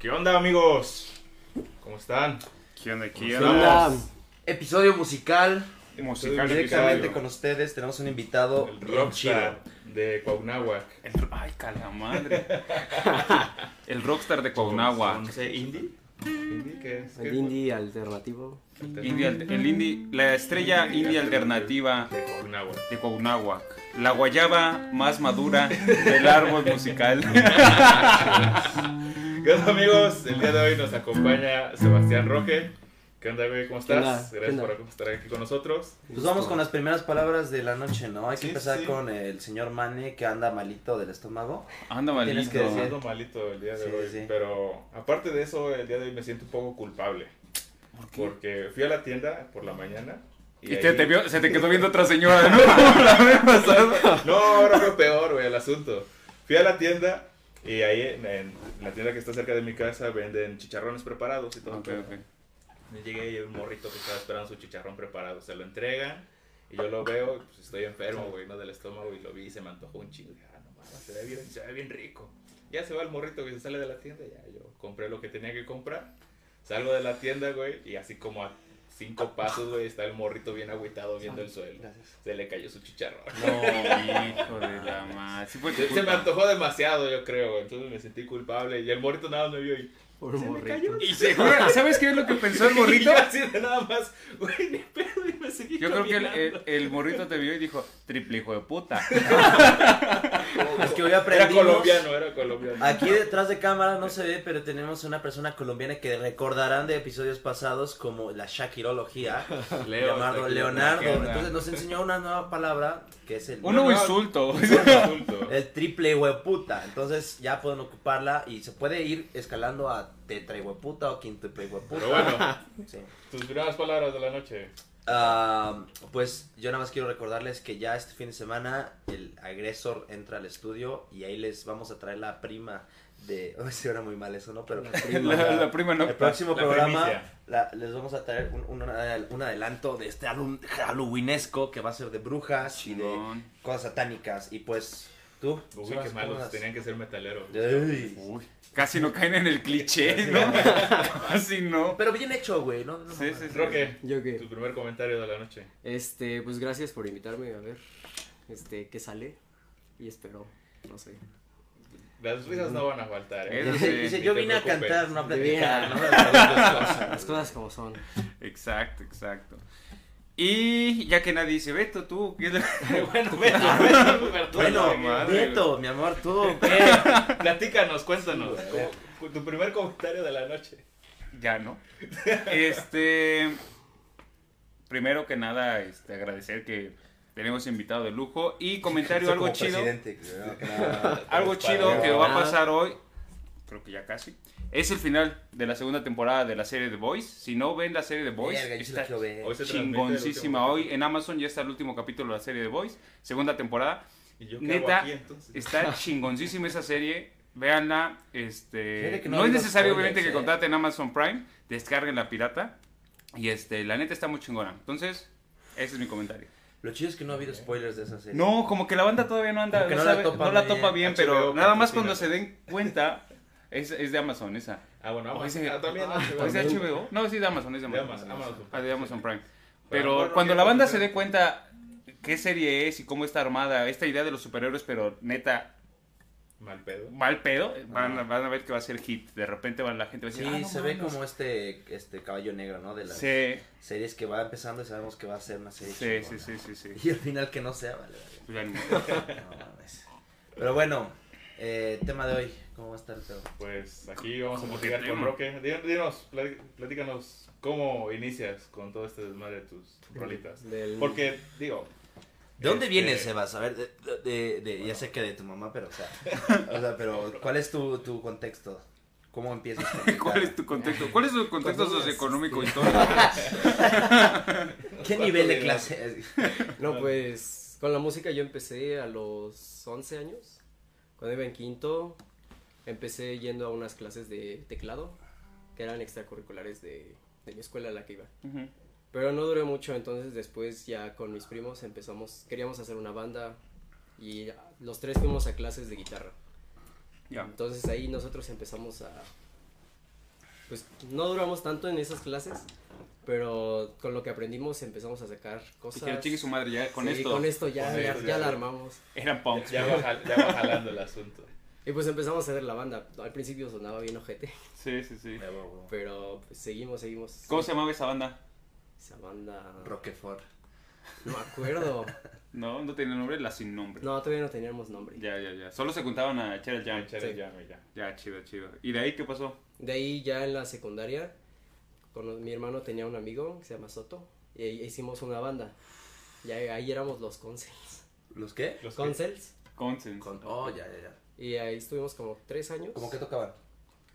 ¿Qué onda, amigos? ¿Cómo están? ¿Qué onda? ¿Qué ¿Qué onda? Episodio musical. Musical Directamente episodio. con ustedes tenemos un invitado El bien chido. rockstar de Cuauhnáhuac. El- ay, cala madre. El rockstar de Cuauhnáhuac. No sé, indie. ¿Indie qué es? ¿Qué El es? indie alternativo. Indie al- el indie, la estrella indie alternativa De Cuauhnáhuac. de Cuauhnáhuac. La guayaba más madura del árbol musical. ¿Qué onda, amigos? El día de hoy nos acompaña Sebastián Roque. ¿Qué onda, güey? ¿Cómo ¿Qué estás? ¿Qué Gracias por estar aquí con nosotros. Pues vamos con las primeras palabras de la noche, ¿no? Hay que Sí, empezar sí. con el señor Mane que anda malito del estómago. Anda Tienes malito. que decir- Ando malito el día de Sí, hoy. sí. Pero aparte de eso, el día de hoy me siento un poco culpable. Porque fui a la tienda por la mañana. Y ahí- te, te vio- se te quedó viendo otra señora, ¿no? Como la vez pasada. No, ahora fue peor, güey, el asunto. Fui a la tienda y ahí en, en la tienda que está cerca de mi casa venden chicharrones preparados y todo. Ok, ok. Y Llegué y un morrito que estaba esperando su chicharrón preparado. Se lo entregan y yo lo veo, pues estoy enfermo, güey, ¿no? Del estómago y lo vi y se me antojó un chingo. Dije, ah, no mames, se ve bien, se ve bien rico. Ya se va el morrito que se sale de la tienda, ya yo compré lo que tenía que comprar. Salgo de la tienda, güey, y así como a cinco pasos, güey, está el morrito bien agüitado viendo el suelo. Gracias. Se le cayó su chicharrón. No, hijo de la madre. Sí Se, se me antojó demasiado, yo creo, entonces me sentí culpable. Y el morrito nada más me vio y. Por Se me morrito. cayó. Y seguro, ¿sabes qué es lo que pensó el morrito? Yo así de nada más, güey, ni pedo, y me seguí Yo creo que el, caminando. el, el morrito te vio y dijo, triple hijo de puta. Es que hoy Era aprendimos. colombiano, era colombiano. Aquí detrás de cámara no se ve, pero tenemos una persona colombiana que recordarán de episodios pasados como la Shakirología, Leo, llamado. Leonardo. ¿Qué onda? Entonces nos enseñó una nueva palabra que es el, Un nuevo insulto. El triple hueputa. Entonces ya pueden ocuparla y se puede ir escalando a tetra hueputa o quintuple hueputa. Pero bueno, Sí. tus primeras palabras de la noche. Ah, pues yo nada más quiero recordarles que ya este fin de semana el agresor entra al estudio y ahí les vamos a traer la prima de... Oh, sí, era muy mal eso, ¿no? Pero La, la prima no. el próximo La programa la- les vamos a traer un, un- un adelanto de este álbum halloweenesco que va a ser de brujas y de cosas satánicas. Y pues, tú... Uy, qué ¿cómo malos, tenían que ser metaleros. Uy, casi no caen en el cliché, ¿no? Casi no. Pero bien hecho, güey, ¿no? No Sí, sí, sí. Roque, ¿Yo tu qué? primer comentario de la noche. Este, pues gracias por invitarme a ver este qué sale y espero, no sé. Las risas no van a faltar, ¿eh? Dice, sí, dice, ni yo vine a cantar, no a platicar. ¿no? Las cosas como son. Exacto, exacto. Y ya que nadie dice, Beto, tú, ¿qué es lo- bueno, Bueno, madre, Nieto, mi amor, tú. Eh, platícanos, cuéntanos. ¿cómo- tu primer comentario de la noche. Ya, ¿no? Este. Primero que nada, este, agradecer que tenemos invitado de lujo y comentario algo chido. Algo chido que va a pasar hoy, creo que ya casi, es el final de la segunda temporada de la serie The Boys. Si no ven la serie The Boys, Verga, está. Hoy chingoncísima. Hoy en Amazon ya está el último capítulo de la serie The Boys, segunda temporada. ¿Y yo qué Neta, hago aquí, entonces? Está chingoncísima esa serie. Véanla. Este, no es necesario, obviamente, que eh. contraten Amazon Prime. Descarguen la pirata. Y este, la neta está muy chingona. Entonces, ese es mi comentario. Lo chido es que no ha habido spoilers de esa serie. No, como que la banda todavía no anda. No, no la sabe- topa no la bien. topa bien, HBO pero nada más cuando se den cuenta. Es, es de Amazon esa. Ah, bueno, O Amazon. ese- Ah, también Ah, HBO. ¿O es. HBO? No, sí, de Amazon, es de De Amazon. Amazon, Amazon. Ah, de Amazon Prime. Pero bueno, cuando ¿qué la banda pasa? se dé cuenta qué serie es y cómo está armada, esta idea de los superhéroes, pero neta, Mal pedo. mal pedo, van, a- van a ver que va a ser hit. De repente va, la gente va a Sí, decir, "Ah, no se ve mames". como este, este caballo negro, ¿no? De las Sí, series que va empezando y sabemos que va a ser una serie sí, sí, chingona. sí, sí, sí. Y al final que no sea, vale, vale. Pues ya ni modo. No mames. Pero bueno, eh, tema de hoy, ¿cómo va a estar el pedo? Pues aquí vamos a ¿Cómo platicar que con? Roque. Dinos, platícanos cómo inicias con todo este desmadre de tus rolitas. Del- Porque, digo. ¿De dónde este, vienes, Sebas? A ver, de, de- de- ya sé que de tu mamá, pero, o sea, o sea, pero ¿cuál es tu, tu contexto? ¿Cómo empiezas? ¿Cuál es tu contexto? ¿Cuál es tu contexto socioeconómico y eras, todo? ¿Qué nivel de clase? No, pues con la música yo empecé a los 11 años. Cuando iba en quinto, empecé yendo a unas clases de teclado, que eran extracurriculares de, de mi escuela a la que iba. Ujú. Pero no duré mucho, entonces después ya con mis primos empezamos, queríamos hacer una banda y los tres fuimos a clases de guitarra. Ya. Entonces ahí nosotros empezamos a, pues no duramos tanto en esas clases, pero con lo que aprendimos empezamos a sacar cosas. Chingue su madre, ya con Sí, esto. con esto ya, Con ya, esto ya ya. la armamos. Eran punks. Ya va, ya va jalando el asunto. Y pues empezamos a hacer la banda. Al principio sonaba bien ojete, Sí, sí, sí. pero pues seguimos, seguimos. ¿Cómo se llamaba esa banda? Esa banda. Roquefort. No me acuerdo. No, no tenía nombre, la sin nombre. No, todavía no teníamos nombre. Ya, ya, ya. Solo se juntaban a echar el jam. Echar Sí. el llame ya. Ya, chido, chido. ¿Y de ahí qué pasó? De ahí ya en la secundaria, con mi hermano tenía un amigo que se llama Soto y ahí hicimos una banda. Y ahí, ahí éramos los Concels. ¿Los qué? Los Concels. Consens. Con- Oh, ya, ya, ya. Y ahí estuvimos como tres años. ¿Cómo que tocaban?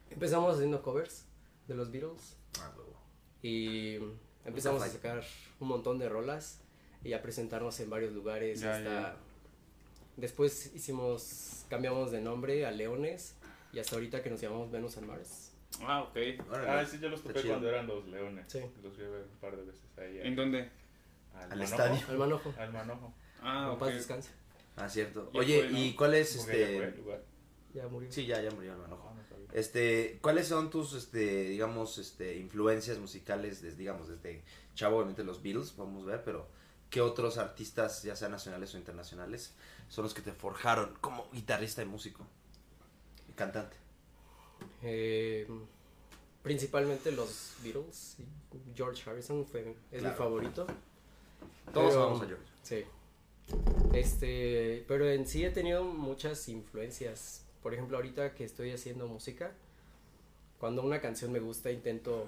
Empezamos haciendo covers de los Beatles Ah, huevo. y empezamos a sacar un montón de rolas y a presentarnos en varios lugares. Ya, hasta... ya. Después hicimos, cambiamos de nombre a Leones y hasta ahorita que nos llamamos Venus and Mars. Ah, ok. Ah, sí, yo los topé cuando eran los leones. Sí. Los ver un par de veces ahí. ¿En dónde? Al, Al manojo. estadio. Al manojo. Al manojo. Ah, paz descanse. Ah, cierto. Ya Oye, fue, ¿no? ¿y cuál es Porque ya fue el este...? lugar. Ya murió. Sí, ya, ya murió el manojo. Ah, no sabía. Este, ¿cuáles son tus, este, digamos, este, influencias musicales, desde, digamos, desde chavo, obviamente los Beatles, vamos a ver, pero ¿qué otros artistas, ya sean nacionales o internacionales, son los que te forjaron como guitarrista y músico? Y cantante. Eh, principalmente los Beatles. George Harrison fue, es Claro. mi favorito. Todos Pero- amamos a George. Sí. Este, pero en sí he tenido muchas influencias. Por ejemplo, ahorita que estoy haciendo música, cuando una canción me gusta, intento,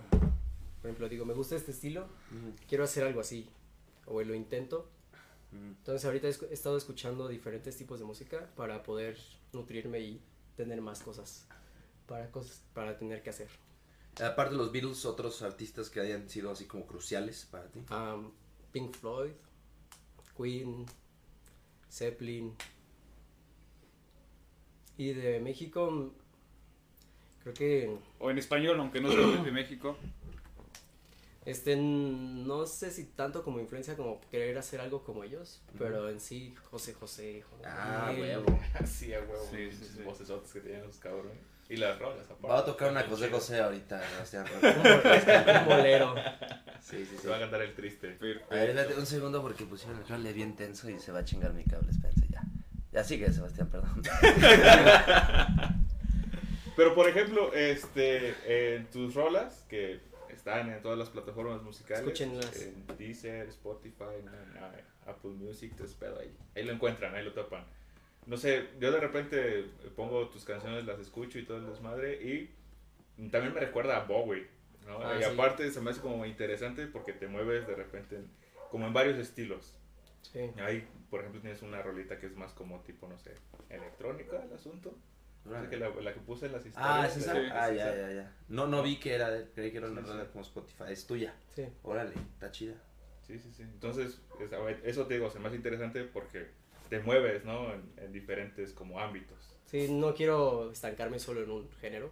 por ejemplo, digo, me gusta este estilo, quiero hacer algo así, o lo intento. Entonces ahorita he estado escuchando diferentes tipos de música para poder nutrirme y tener más cosas para cosas para tener que hacer. Aparte de los Beatles, otros artistas que hayan sido así como cruciales para ti. Um, Pink Floyd, Queen, Zeppelin. Y de México, mm, creo que O en español, aunque no sea de México. este no sé si tanto como influencia como querer hacer algo como ellos, pero en sí José José, Juan Ah, huevo. Así a huevo. Sí, sí, sí. vocesotes que tenían los cabrones. Y las rolas, aparte. Va a tocar una José. José ahorita, Sebastián. un bolero. sí, sí, sí. Se va a cantar el triste. A ver, espérate un segundo porque pusieron el cable bien tenso y se va a chingar mi cable, espérense ya. Ya sigue, Sebastián, perdón. Pero por ejemplo, este, en tus rolas, que están en todas las plataformas musicales, Escúchenlas. en Deezer, Spotify, Apple Music, te pedo ahí. Ahí lo encuentran, ahí lo topan. No sé, yo de repente pongo tus canciones, las escucho y todo el desmadre, y también me recuerda a Bowie, ¿no? Ah, y sí. aparte se me hace como interesante porque te mueves de repente en- como en varios estilos. Sí. Ahí, por ejemplo, tienes una rolita que es más como tipo, no sé, electrónica el asunto. Que la, la que puse en las historias. Ah, ¿es esa? Ah, ya, ya, ya. No, no vi que era, de- creí que era una Sí, rola sí. como Spotify. Es tuya. Sí. Órale, está chida. Sí, sí, sí. Entonces, eso te digo, se me hace interesante porque te mueves, ¿no? En, en diferentes como ámbitos. Sí, no quiero estancarme solo en un género,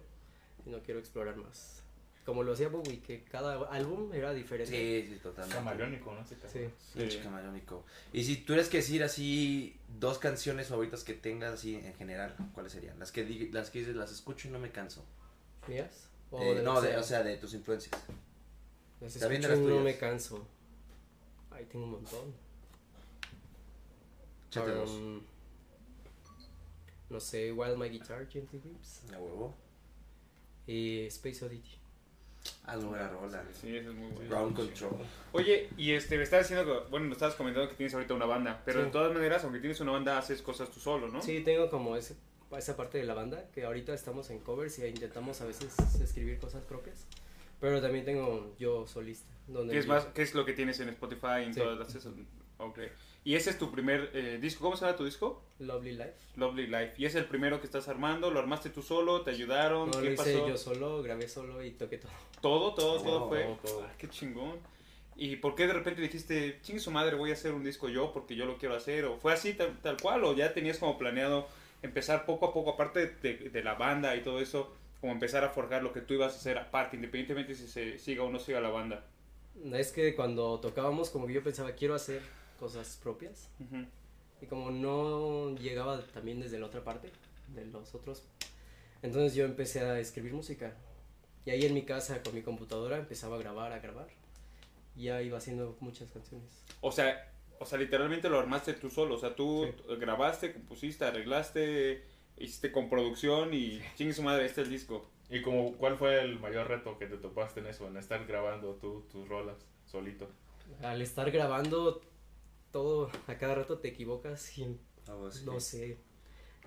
no quiero explorar más. Como lo hacía Bowie, que cada álbum era diferente. Sí, sí, totalmente. Camaleónico, ¿no? Caso. Sí. Pinche camaleónico. Y si tuvieras que decir así dos canciones favoritas que tengas así en general, ¿cuáles serían? Las que las que dices, las escucho y no me canso. ¿Mías? O Eh, de no, de- o sea, de tus influencias. Las escucho y no me canso. Ahí tengo un montón. Um, No sé, Wild My Guitar, Gently Weeps. A huevo. Y Space Oddity. Ah, no, buena rola. Sí, eso es muy bueno. Ground Control. Oye, y este, me estabas diciendo que, bueno, me estabas comentando que tienes ahorita una banda, pero Sí. de todas maneras, aunque tienes una banda, haces cosas tú solo, ¿no? Sí, tengo como ese- esa parte de la banda, que ahorita estamos en covers y intentamos a veces escribir cosas propias. Pero también tengo yo solista. Donde ¿Qué es, yo- más, ¿Qué es lo que tienes en Spotify y en Sí. todas las? Ok. Y ese es tu primer eh, disco. ¿Cómo se llama tu disco? Lovely Life. Lovely Life. ¿Y es el primero que estás armando? ¿Lo armaste tú solo? ¿Te ayudaron? No, ¿Qué lo hice pasó? yo solo, grabé solo y toqué todo. Todo, todo, todo fue. todo. Ah, qué chingón. ¿Y por qué de repente dijiste, chingue su madre, voy a hacer un disco yo porque yo lo quiero hacer? ¿O fue así tal, tal cual? ¿O ya tenías como planeado empezar poco a poco, aparte de, de la banda y todo eso, como empezar a forjar lo que tú ibas a hacer aparte, independientemente si se siga o no siga la banda? Es que cuando tocábamos, como que yo pensaba, quiero hacer cosas propias. Ujú. Y como no llegaba también desde la otra parte, de los otros, entonces yo empecé a escribir música. Y ahí en mi casa con mi computadora empezaba a grabar, a grabar. Y ya iba haciendo muchas canciones. O sea, o sea, literalmente lo armaste tú solo. O sea, tú grabaste, compusiste, arreglaste, hiciste con producción y chingue su madre, este es el disco. ¿Y como, cuál fue el mayor reto que te topaste en eso, en estar grabando tú tus rolas solito? Al estar grabando todo, a cada rato te equivocas y así. no sé.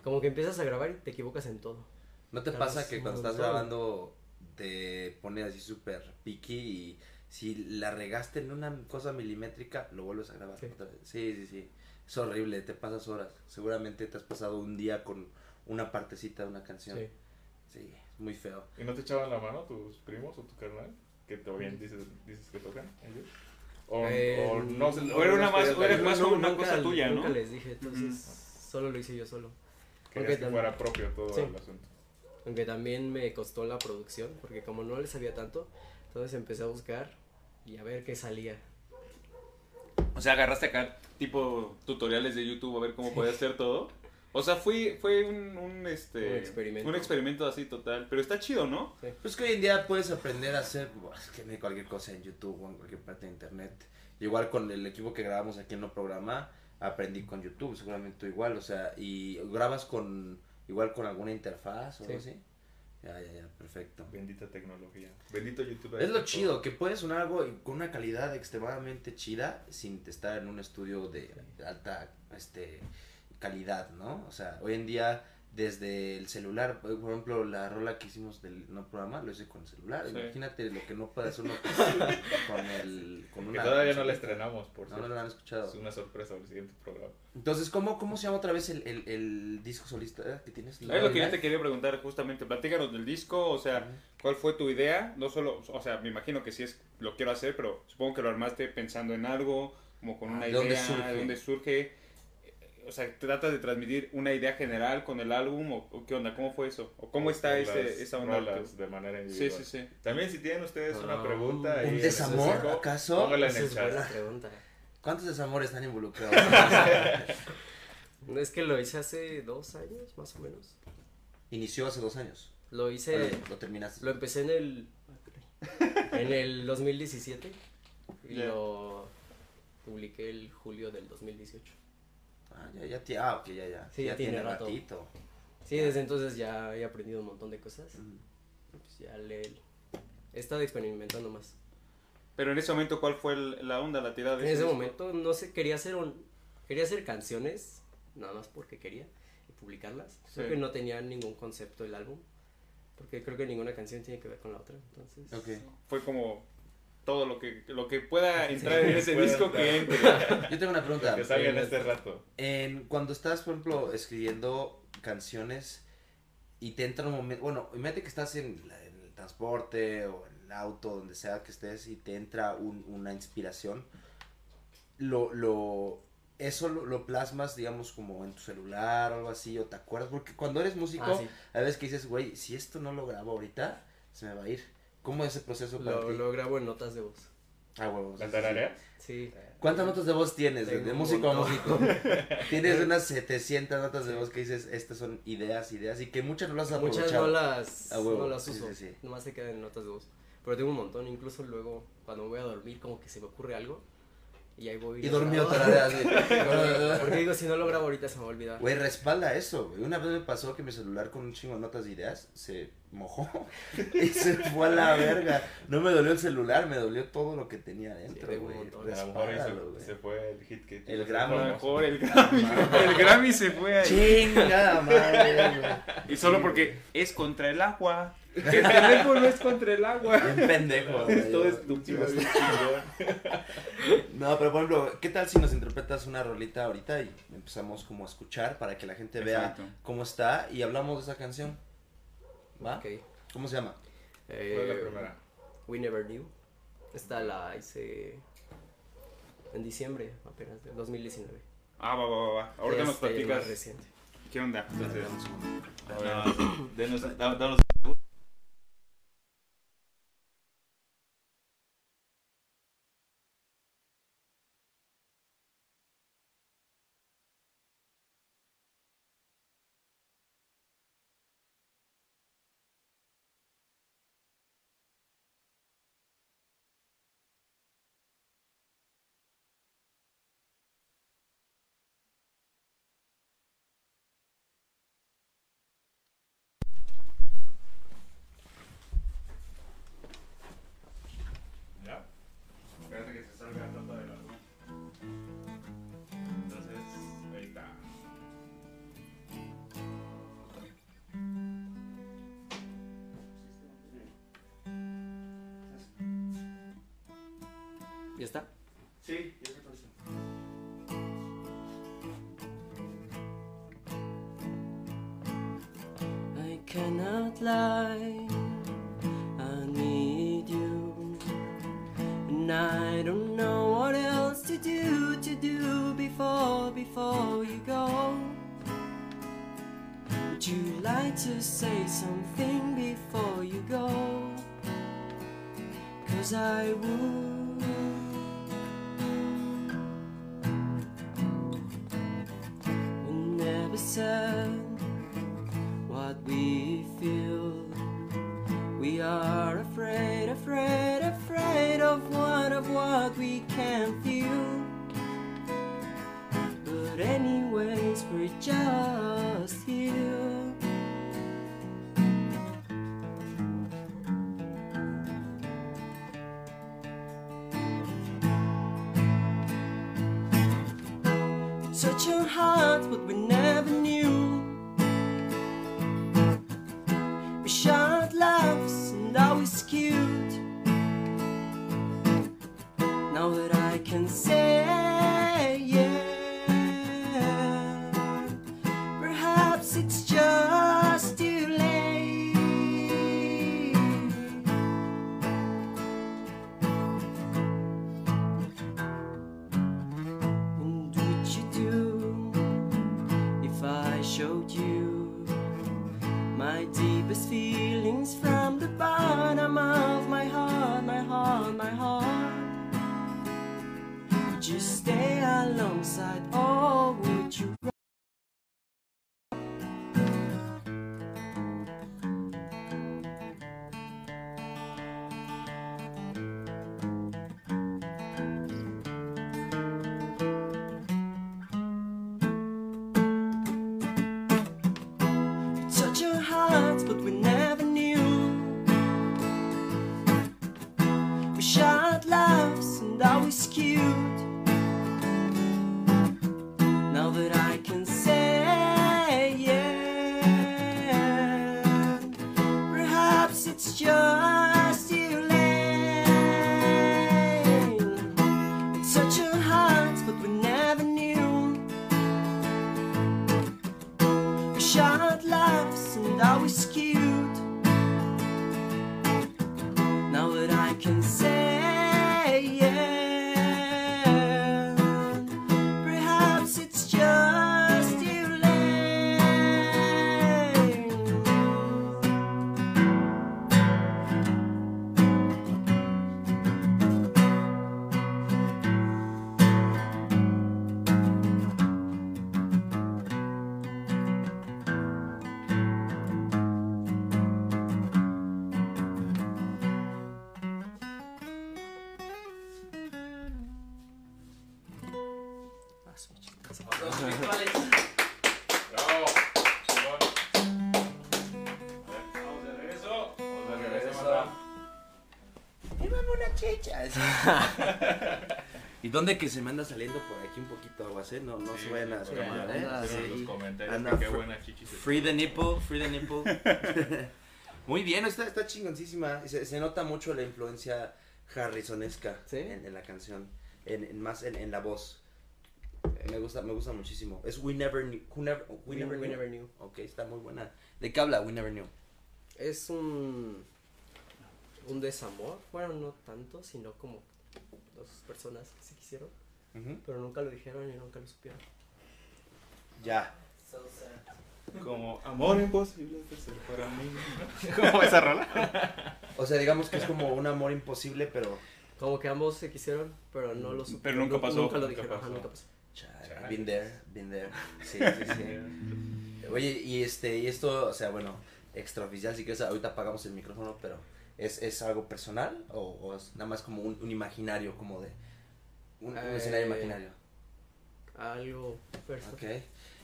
Como que empiezas a grabar y te equivocas en todo. ¿No te pasa que cuando estás grabando te pones así súper picky y si la regaste en una cosa milimétrica, lo vuelves a grabar Sí. otra vez? Sí, sí, sí. Es horrible, te pasas horas. Seguramente te has pasado un día con una partecita de una canción. Sí. Sí, es muy feo. ¿Y no te echaban la mano tus primos o tu carnal? Que todavía dices, dices que tocan ellos. O, Eh, o no se- o era una más- era más una cosa tuya, ¿no? Nunca les dije, entonces solo lo hice yo solo. Querías aunque que fuera propio todo Sí. el asunto. Aunque también me costó la producción, porque como no le sabía tanto, entonces empecé a buscar y a ver qué salía. O sea, agarraste acá tipo tutoriales de YouTube a ver cómo podía hacer todo. O sea, fue, fue un, un, este, Un experimento. un experimento así total. Pero está chido, ¿no? Pues que hoy en día puedes aprender a hacer es que no cualquier cosa en YouTube o en cualquier parte de internet. Igual con el equipo que grabamos aquí en el programa, aprendí con YouTube, seguramente tú igual, o sea, y grabas con igual con alguna interfaz o algo Sí. así. Ya, ya, ya, perfecto. Bendita tecnología. Bendito YouTube. Es lo chido, que puedes sonar algo con una calidad extremadamente chida sin estar en un estudio de alta este calidad, ¿no? O sea, hoy en día desde el celular, por ejemplo, la rola que hicimos del no programa lo hice con el celular. Sí. Imagínate lo que no puede hacer uno con, con el con Que una todavía no la estrenamos, por No, no cierto. lo han escuchado. Es una sorpresa para el siguiente programa. Entonces, ¿cómo, cómo se llama otra vez el, el, el disco solista que tienes? Es lo que yo te quería preguntar justamente. Platícanos del disco, o sea, ¿cuál fue tu idea? No solo, o sea, me imagino que sí es lo quiero hacer, pero supongo que lo armaste pensando en algo, como con una ¿De idea, dónde surge? de dónde surge. O sea, ¿tratas de transmitir una idea general con el álbum o, o qué onda? ¿Cómo fue eso? ¿O cómo está ese, esa onda? de manera Sí, individual. sí, sí. También si tienen ustedes una Ah, pregunta ¿Un desamor, específico, acaso? Póngala en Esa el es buena chat. pregunta. ¿Cuántos desamores están involucrados? Es que lo hice hace dos años, más o menos. Inició hace dos años. Lo hice, lo terminaste. lo empecé en el, en el 2017 y Ya. lo publiqué el julio del 2018. Ah, ya, ya, ah, ok, ya, ya. Sí, ya tiene rato. ratito. Sí, desde entonces ya he aprendido un montón de cosas. Mm. Pues ya le he estado experimentando más. Pero en ese momento, ¿cuál fue el- la onda, la tirada? de En ese disco? momento no sé, quería hacer un quería hacer canciones nada más porque quería y publicarlas. Creo Sí. que no tenía ningún concepto el álbum porque creo que ninguna canción tiene que ver con la otra, entonces. Ok. Fue como todo lo que, lo que pueda entrar en ese disco entrar. que entre. Yo tengo una pregunta. Que salga en este rato. En, cuando estás, por ejemplo, escribiendo canciones y te entra un momento, bueno, imagínate que estás en, la- en el transporte o en el auto, donde sea que estés, y te entra un- una inspiración, lo, lo, eso lo, lo plasmas, digamos, como en tu celular o algo así, o te acuerdas, porque cuando eres músico, Ah, sí. a veces que dices, güey, si esto no lo grabo ahorita, se me va a ir. ¿Cómo es ese proceso para Lo, ti? lo grabo en notas de voz. Ah, huevos, ¿La sí, sí, sí. Sí. ¿Cuántas notas de voz tienes? De, Tengo de músico a músico. tienes unas 700 notas de voz que dices, estas son ideas, ideas, y que muchas no las has Muchas no las, A huevo, no las sí, uso, sí, sí. nomás se quedan en notas de voz. Pero tengo un montón, incluso luego cuando me voy a dormir como que se me ocurre algo y ahí voy. Y grabo. tarareas, así. Porque digo, si no lo grabo ahorita se me va a olvidar. Güey, respalda eso, güey. Una vez me pasó que mi celular con un chingo de notas de ideas se mojó y se fue a la verga. No me dolió el celular, me dolió todo lo que tenía adentro, güey. A Respáldalo, se, fue el hit que El A Grammy. lo mejor el Grammy, el Grammy se fue ahí. Chingada madre, güey. Y solo porque es contra el agua. El teléfono es contra el agua. Bien pendejo, güey. Todo estúpido. No, pero por ejemplo, ¿qué tal si nos interpretas una rolita ahorita y empezamos como a escuchar para que la gente vea Exacto. cómo está y hablamos de esa canción? ¿Va? Ok. ¿Cómo se llama? ¿Cuál es la Eh, primera? We Never Knew. Esta la hice en diciembre apenas, de 2019. Ah, va, va, va, va. Ahorita nos Este, el más platicas reciente. qué onda. Entonces, A ver, denos- da- danos lie. I need you. And I don't know what else to do to do before before you go. Would you like to say something before you go? Cause I would. Laughs and ¿Y dónde que se me anda saliendo por aquí un poquito aguas, eh? No, no Sí, se vayan a escamar, ¿eh? anda, Sí. Los comentarios, Anda, que qué buena chichi Free the nipple, free the nipple. Muy bien, está, está chingoncísima. Se, se nota mucho la influencia harrisonesca ¿Sí? en, en la canción, en, en más en, en la voz. Me gusta, me gusta muchísimo. Es We Never Knew. Who never, we, We, never we knew. never knew. Ok, está muy buena. ¿De qué habla We Never Knew? Es un. un desamor. Bueno, no tanto, sino como dos personas que se quisieron, pero nunca lo dijeron y nunca lo supieron. Ya. Como amor imposible de ser para mí. ¿Cómo esa rola? O sea, digamos que es como un amor imposible, pero. Como que ambos se quisieron, pero no lo supieron. Pero nunca nu- pasó, Nunca lo nunca dijeron, ajá, pasó. nunca pasó. Chale. Been there, been there. Sí, sí, sí. Oye, y este, y esto, o sea, bueno, extraoficial, si quieres, ahorita apagamos el micrófono, pero ¿es, es algo personal o, o es nada más como un, un imaginario, como de un, un Eh, escenario imaginario? Algo personal. Ok.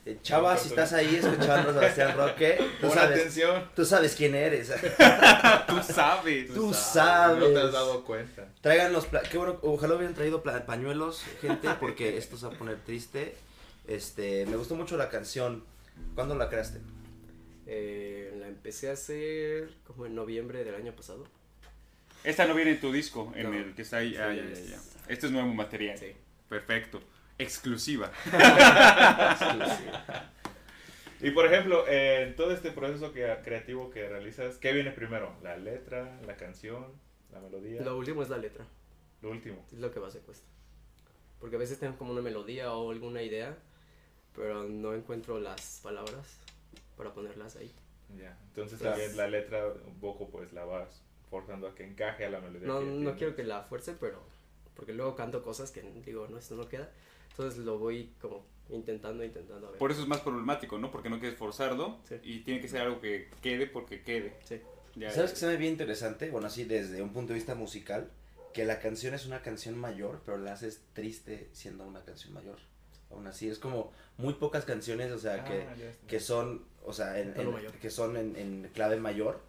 Eh, Chava, si estás ahí escuchando a Sebastián Roque, tú sabes, atención. tú sabes quién eres. Tú sabes. Tú No sabes. te has dado cuenta. Traigan los, qué bueno, ojalá hubieran traído pañuelos, gente, porque esto se va a poner triste. Este, me gustó mucho la canción. ¿Cuándo la creaste? Eh, la empecé a hacer como en noviembre del año pasado. Esta no viene en tu disco, en No. el que está ahí. Sí, Ah, ya, ya, es- ya. Este es nuevo material. Sí. Perfecto. Exclusiva. Y por ejemplo, en todo este proceso que, creativo que realizas, ¿qué viene primero? ¿La letra, la canción, la melodía? Lo último es la letra. Lo último. Es lo que más se cuesta. Porque a veces tengo como una melodía o alguna idea, pero no encuentro las palabras para ponerlas ahí. Ya. Entonces también la letra un poco pues la vas forzando a que encaje a la melodía. No, que no quiero que la fuerce, pero porque luego canto cosas que digo, no, esto no queda. Entonces lo voy como intentando, intentando a ver. Por eso es más problemático, ¿no? Porque no quieres forzarlo Sí. y tiene que ser algo que quede porque quede. Sí. Ya, ¿Sabes que se me bien interesante? Bueno, así desde un punto de vista musical, que la canción es una canción mayor, pero la haces triste siendo una canción mayor. Aún así, es como muy pocas canciones, o sea, Ah, que, que son, o sea, en, que son en, en clave mayor,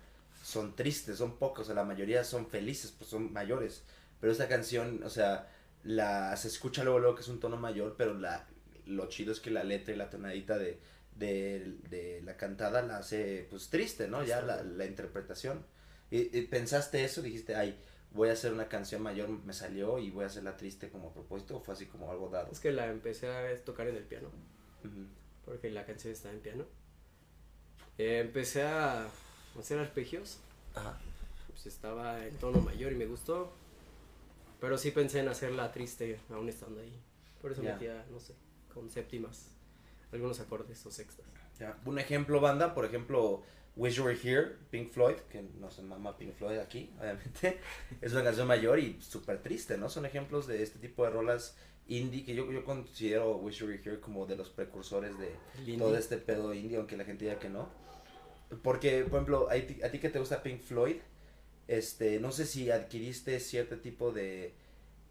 son tristes, son pocas, o sea, la mayoría son felices, pues son mayores. Pero esta canción, o sea, la se escucha luego, luego que es un tono mayor, pero la lo chido es que la letra y la tonadita de, de, de la cantada la hace pues triste, ¿no? Ya la, la interpretación. Y, y pensaste eso, dijiste, ay, voy a hacer una canción mayor, me salió y voy a hacerla triste como propósito, o fue así como algo dado. Es que la empecé a tocar en el piano, Ujú. porque la canción está en piano. Eh, empecé a hacer arpegios, Ajá. pues estaba en tono mayor y me gustó. Pero sí pensé en hacerla triste aún estando ahí. Por eso Ya. metía, no sé, con séptimas, algunos acordes o sextas. Ya, Un ejemplo, banda, por ejemplo, Wish You Were Here, Pink Floyd, que no se mama Pink Floyd aquí, obviamente, es una canción mayor y súper triste, ¿no? Son ejemplos de este tipo de rolas indie que yo, yo considero Wish You Were Here como de los precursores de todo este pedo indie, aunque la gente diga que no. Porque, por ejemplo, a ti, a ti que te gusta Pink Floyd, este, no sé si adquiriste cierto tipo de,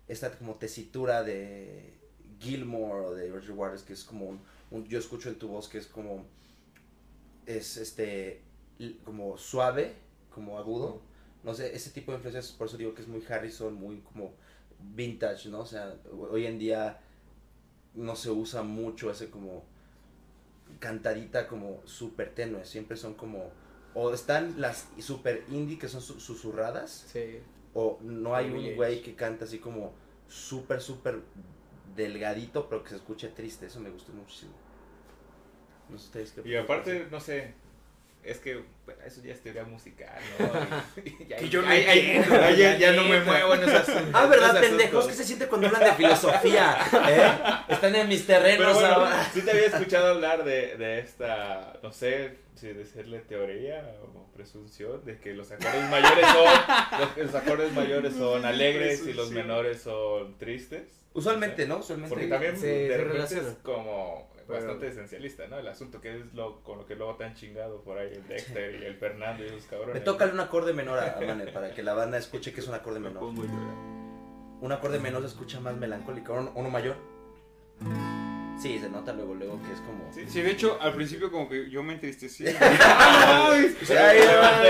esta como tesitura de Gilmore o de Roger Waters, que es como un, un- yo escucho en tu voz que es como, es este, como suave, como agudo, no sé, ese tipo de influencias, por eso digo que es muy Harrison, muy como vintage, ¿no? O sea, hoy en día no se usa mucho ese como cantadita como súper tenue, siempre son como, o están las super indie que son su- susurradas, Sí, o no hay Muy un güey que canta así como súper, súper delgadito, pero que se escuche triste. Eso me gustó muchísimo. No sé ustedes qué Y aparte, no sé, es que bueno, eso ya es teoría musical, ¿no? Y- ya- Que yo no ay, ay, entiendo, ay, ya, ya no me muevo en esas. Ah, ¿verdad, pendejos? ¿Qué se siente cuando hablan de filosofía? ¿Eh? Están en mis terrenos bueno, ahora. sí te había escuchado hablar de, de esta, no sé si decirle teoría o presunción, de que los acordes mayores son, los, los acordes mayores son alegres y los menores son tristes. Usualmente, ¿no? Usualmente. Porque también Sí, de se repente es como Pero- bastante esencialista, ¿no? El asunto que es lo con lo que luego tan chingado por ahí el Dexter y el Fernando y esos cabrones. Me toca un acorde menor a, a Mane para que la banda escuche que es un acorde Me menor. Un acorde menor se escucha más melancólico. Uno, uno mayor. Sí, se nota luego, luego que es como. Sí, sí, de hecho, al principio como que yo me entristecí. Ay, Ay,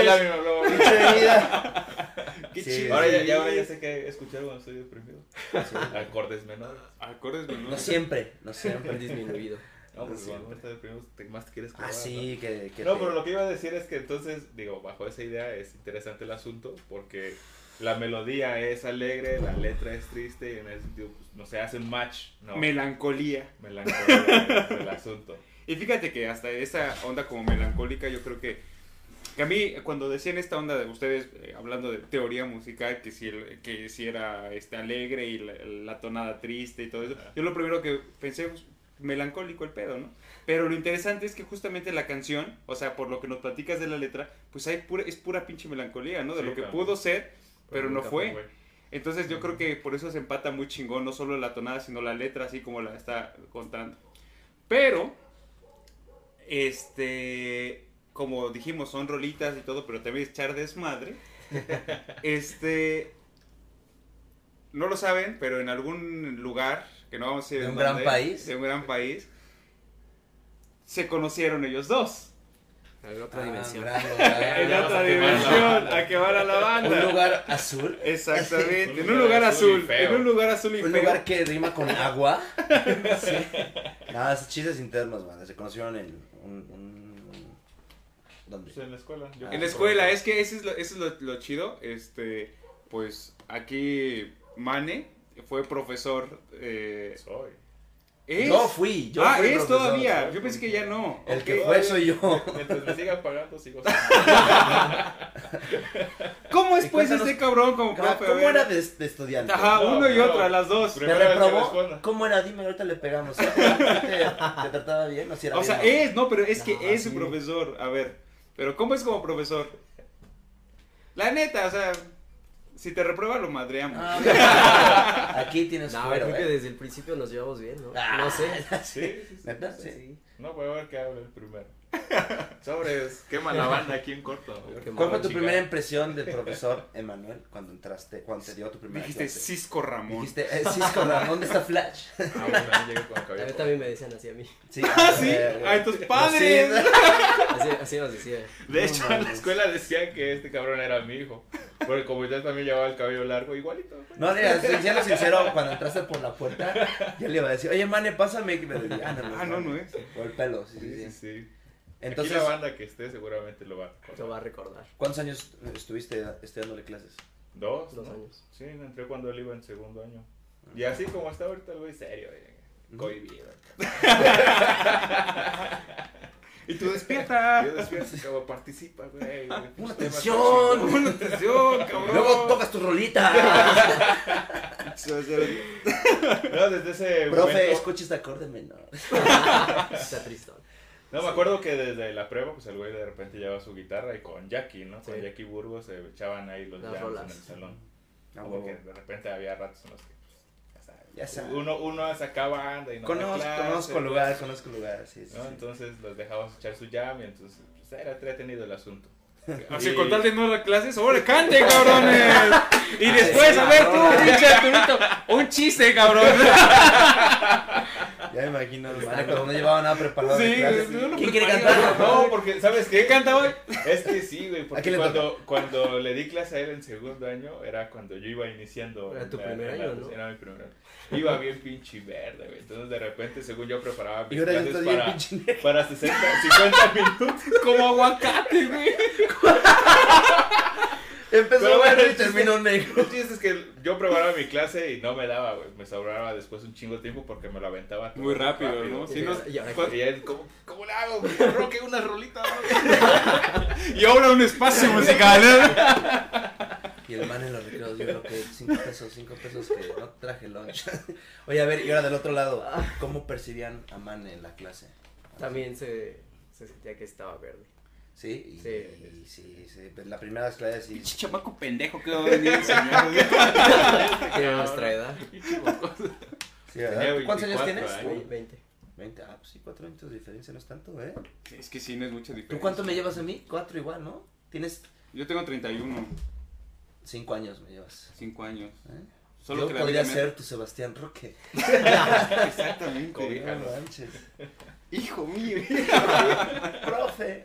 la ay, misma, luego- pinche vida. Qué Sí, chido. Ahora ya, ya, ahora ya sé que escuchar cuando estoy deprimido. Sí. Acordes menores. Acordes No menores. siempre, no siempre. disminuido. No, cuando güey. estás deprimido te, más te quieres Ah, sí, que. que ¿no? No, te- pero lo que iba a decir es que entonces, digo, bajo esa idea es interesante el asunto porque la melodía es alegre, la letra es triste y en ese sentido, pues, no se hace un match, ¿no? Melancolía. Melancolía es el asunto. Y fíjate que hasta esa onda como melancólica, yo creo que, que a mí, cuando decían esta onda de ustedes, eh, hablando de teoría musical, que si, el- que si era este, alegre y la, la tonada triste y todo eso, yo lo primero que pensé, pues, melancólico el pedo, ¿no? Pero lo interesante es que justamente la canción, o sea, por lo que nos platicas de la letra, pues hay pura, es pura pinche melancolía, ¿no? De Sí, lo que claro. pudo ser, pero, no nunca fue. Entonces yo creo que por eso se empata muy chingón, no solo la tonada, sino la letra, así como la está contando. Pero, este, como dijimos, son rolitas y todo, pero también es echar desmadre. este, no lo saben, pero en algún lugar, que no vamos a decir ¿De en un gran país? de un gran país, se conocieron ellos dos. En otra Ah, dimensión. En otra a dimensión, a quemar a la banda. Un lugar azul. Exactamente, Un en un lugar azul en un lugar azul y Un feo. lugar que rima con agua. Sí. Nada, es chistes internos, man. Se conocieron en un. un... ¿Dónde? Pues en la escuela. yo Ah, En la escuela, es que eso es lo, eso es lo, lo chido, este, pues aquí Mane fue profesor. Eh, Soy. ¿Es? Yo fui, yo ah, fui es profesor. todavía. Yo pensé que ya no. El que fue soy yo. Mientras me sigan pagando, sigo ¿Cómo es pues este cabrón como profe? ¿Cómo era de, de estudiante? Ajá, No, uno y no. otro, a las dos. ¿Te reprobó? ¿Cómo era? Dime, ahorita le pegamos. ¿Te, te- te trataba bien? ¿O si era O sea, es, no, pero es que No, es su sí. profesor. A ver, pero ¿cómo es como profesor? La neta, o sea, si te reprueba lo madreamos. Ah, mira. Aquí tienes No, fuero, creo que ¿eh? desde el principio nos llevamos bien, ¿no? Ah, No sé. Sí, sí, sí. ¿Neta? Sí. Sí. No, voy a ver qué habla el primero. Sobres, quema la banda aquí en corto. Qué ¿Cuál fue tu Chica. primera impresión del profesor Emanuel cuando entraste, cuando te dio tu primera Dijiste clase? Cisco Ramón. Dijiste, eh, Cisco Ramón, ¿dónde está Flash? Ah, bueno, ahí llegué con el A mí también me decían así a mí. Sí, Ah, sí. A tus sí. padres. Así, así nos decía. De No hecho, en la escuela decían que este cabrón era mi hijo. Porque como yo también llevaba el cabello largo, igualito. güey. No, mira, siendo sincero, cuando entraste por la puerta, yo le iba a decir, oye, Mane, pásame. Y me decía, ah, no, no, Ah, no, no es. O el pelo, sí, sí, sí. sí. Entonces, Aquí la banda que esté seguramente lo va a recordar. Lo va a recordar. ¿cuántos años estuviste este, dándole clases? Dos, Dos ¿no? años. Sí, entré cuando él iba en segundo año. Y así como está ahorita el güey serio, eh, cohibido. Y tú despierta. Yo despierto y como participa, güey. Una Pues, atención. Una atención, cabrón. Luego tocas tu rolita. No, desde ese Profe, momento- escucha este acorde menor. Está tristón. No, me acuerdo que desde la prueba, pues el güey de repente llevaba su guitarra y con Jackie, ¿no? Con. Jackie Burgos se echaban ahí los jams en el salón. Ah, Como que huevo. de repente había ratos en los que, pues, ya sabes. Ya sabes. Uno, uno sacaba banda y no Conozco, clase, conozco el pues, lugar, conozco lugar, sí, sí. ¿no? sí. Entonces los dejábamos echar su jam y entonces pues, era entretenido el asunto. Así Y- con tal de no dar clases, ¡ahora cante, cabrones! Y después, a ver tú, pinche Arturito, un chiste, cabrón. Ya me imagino, cuando no llevaba nada preparado. Sí, no ¿Quién quiere cantar? No, porque, ¿sabes qué? ¿Qué canta hoy? Es que sí, güey, ¿A porque le cuando, cuando le di clase a él en segundo año, era cuando yo iba iniciando. Era tu la- primer año, ¿no? Era mi primer año. Iba bien pinche verde, güey. Entonces, de repente, según yo preparaba mis clases para, para 60, 50 minutos. Como aguacate, güey. Empezó Pero bueno, verde y terminó negro. El chiste es que yo preparaba mi clase y no me daba, güey. Me sobraba después un chingo de tiempo porque me lo aventaba todo Muy rápido, ¿no? Sí, no. Y ahora Y él, ¿cómo, ¿cómo le hago? Roque unas rolitas, güey. Y ahora un espacio musical. Y el man en los recreos, yo creo que 5 pesos, 5 pesos que no traje lunch. Oye, a ver, y ahora del otro lado, ¿cómo percibían a Man en la clase? También se, se sentía que estaba verde. Sí, y, Sí. y sí, sí, pues la primera clase sí. Pinche chamaco pendejo que va a venir. Tiene nuestra edad. sí ¿verdad? Tenía ¿Cuántos años 24 tienes? años. tú? 20. 20, ah, pues sí, 4 años de diferencia, no es tanto, ¿eh? Es que sí, no es mucha diferencia. ¿Tú cuánto me llevas a mí? 4 igual, ¿no? Tienes Yo tengo 31, 5 años me llevas. 5 años. ¿eh? Solo Yo que la podría me- ser tu Sebastián Roque. Exactamente. No manches. Hijo mío. Profe.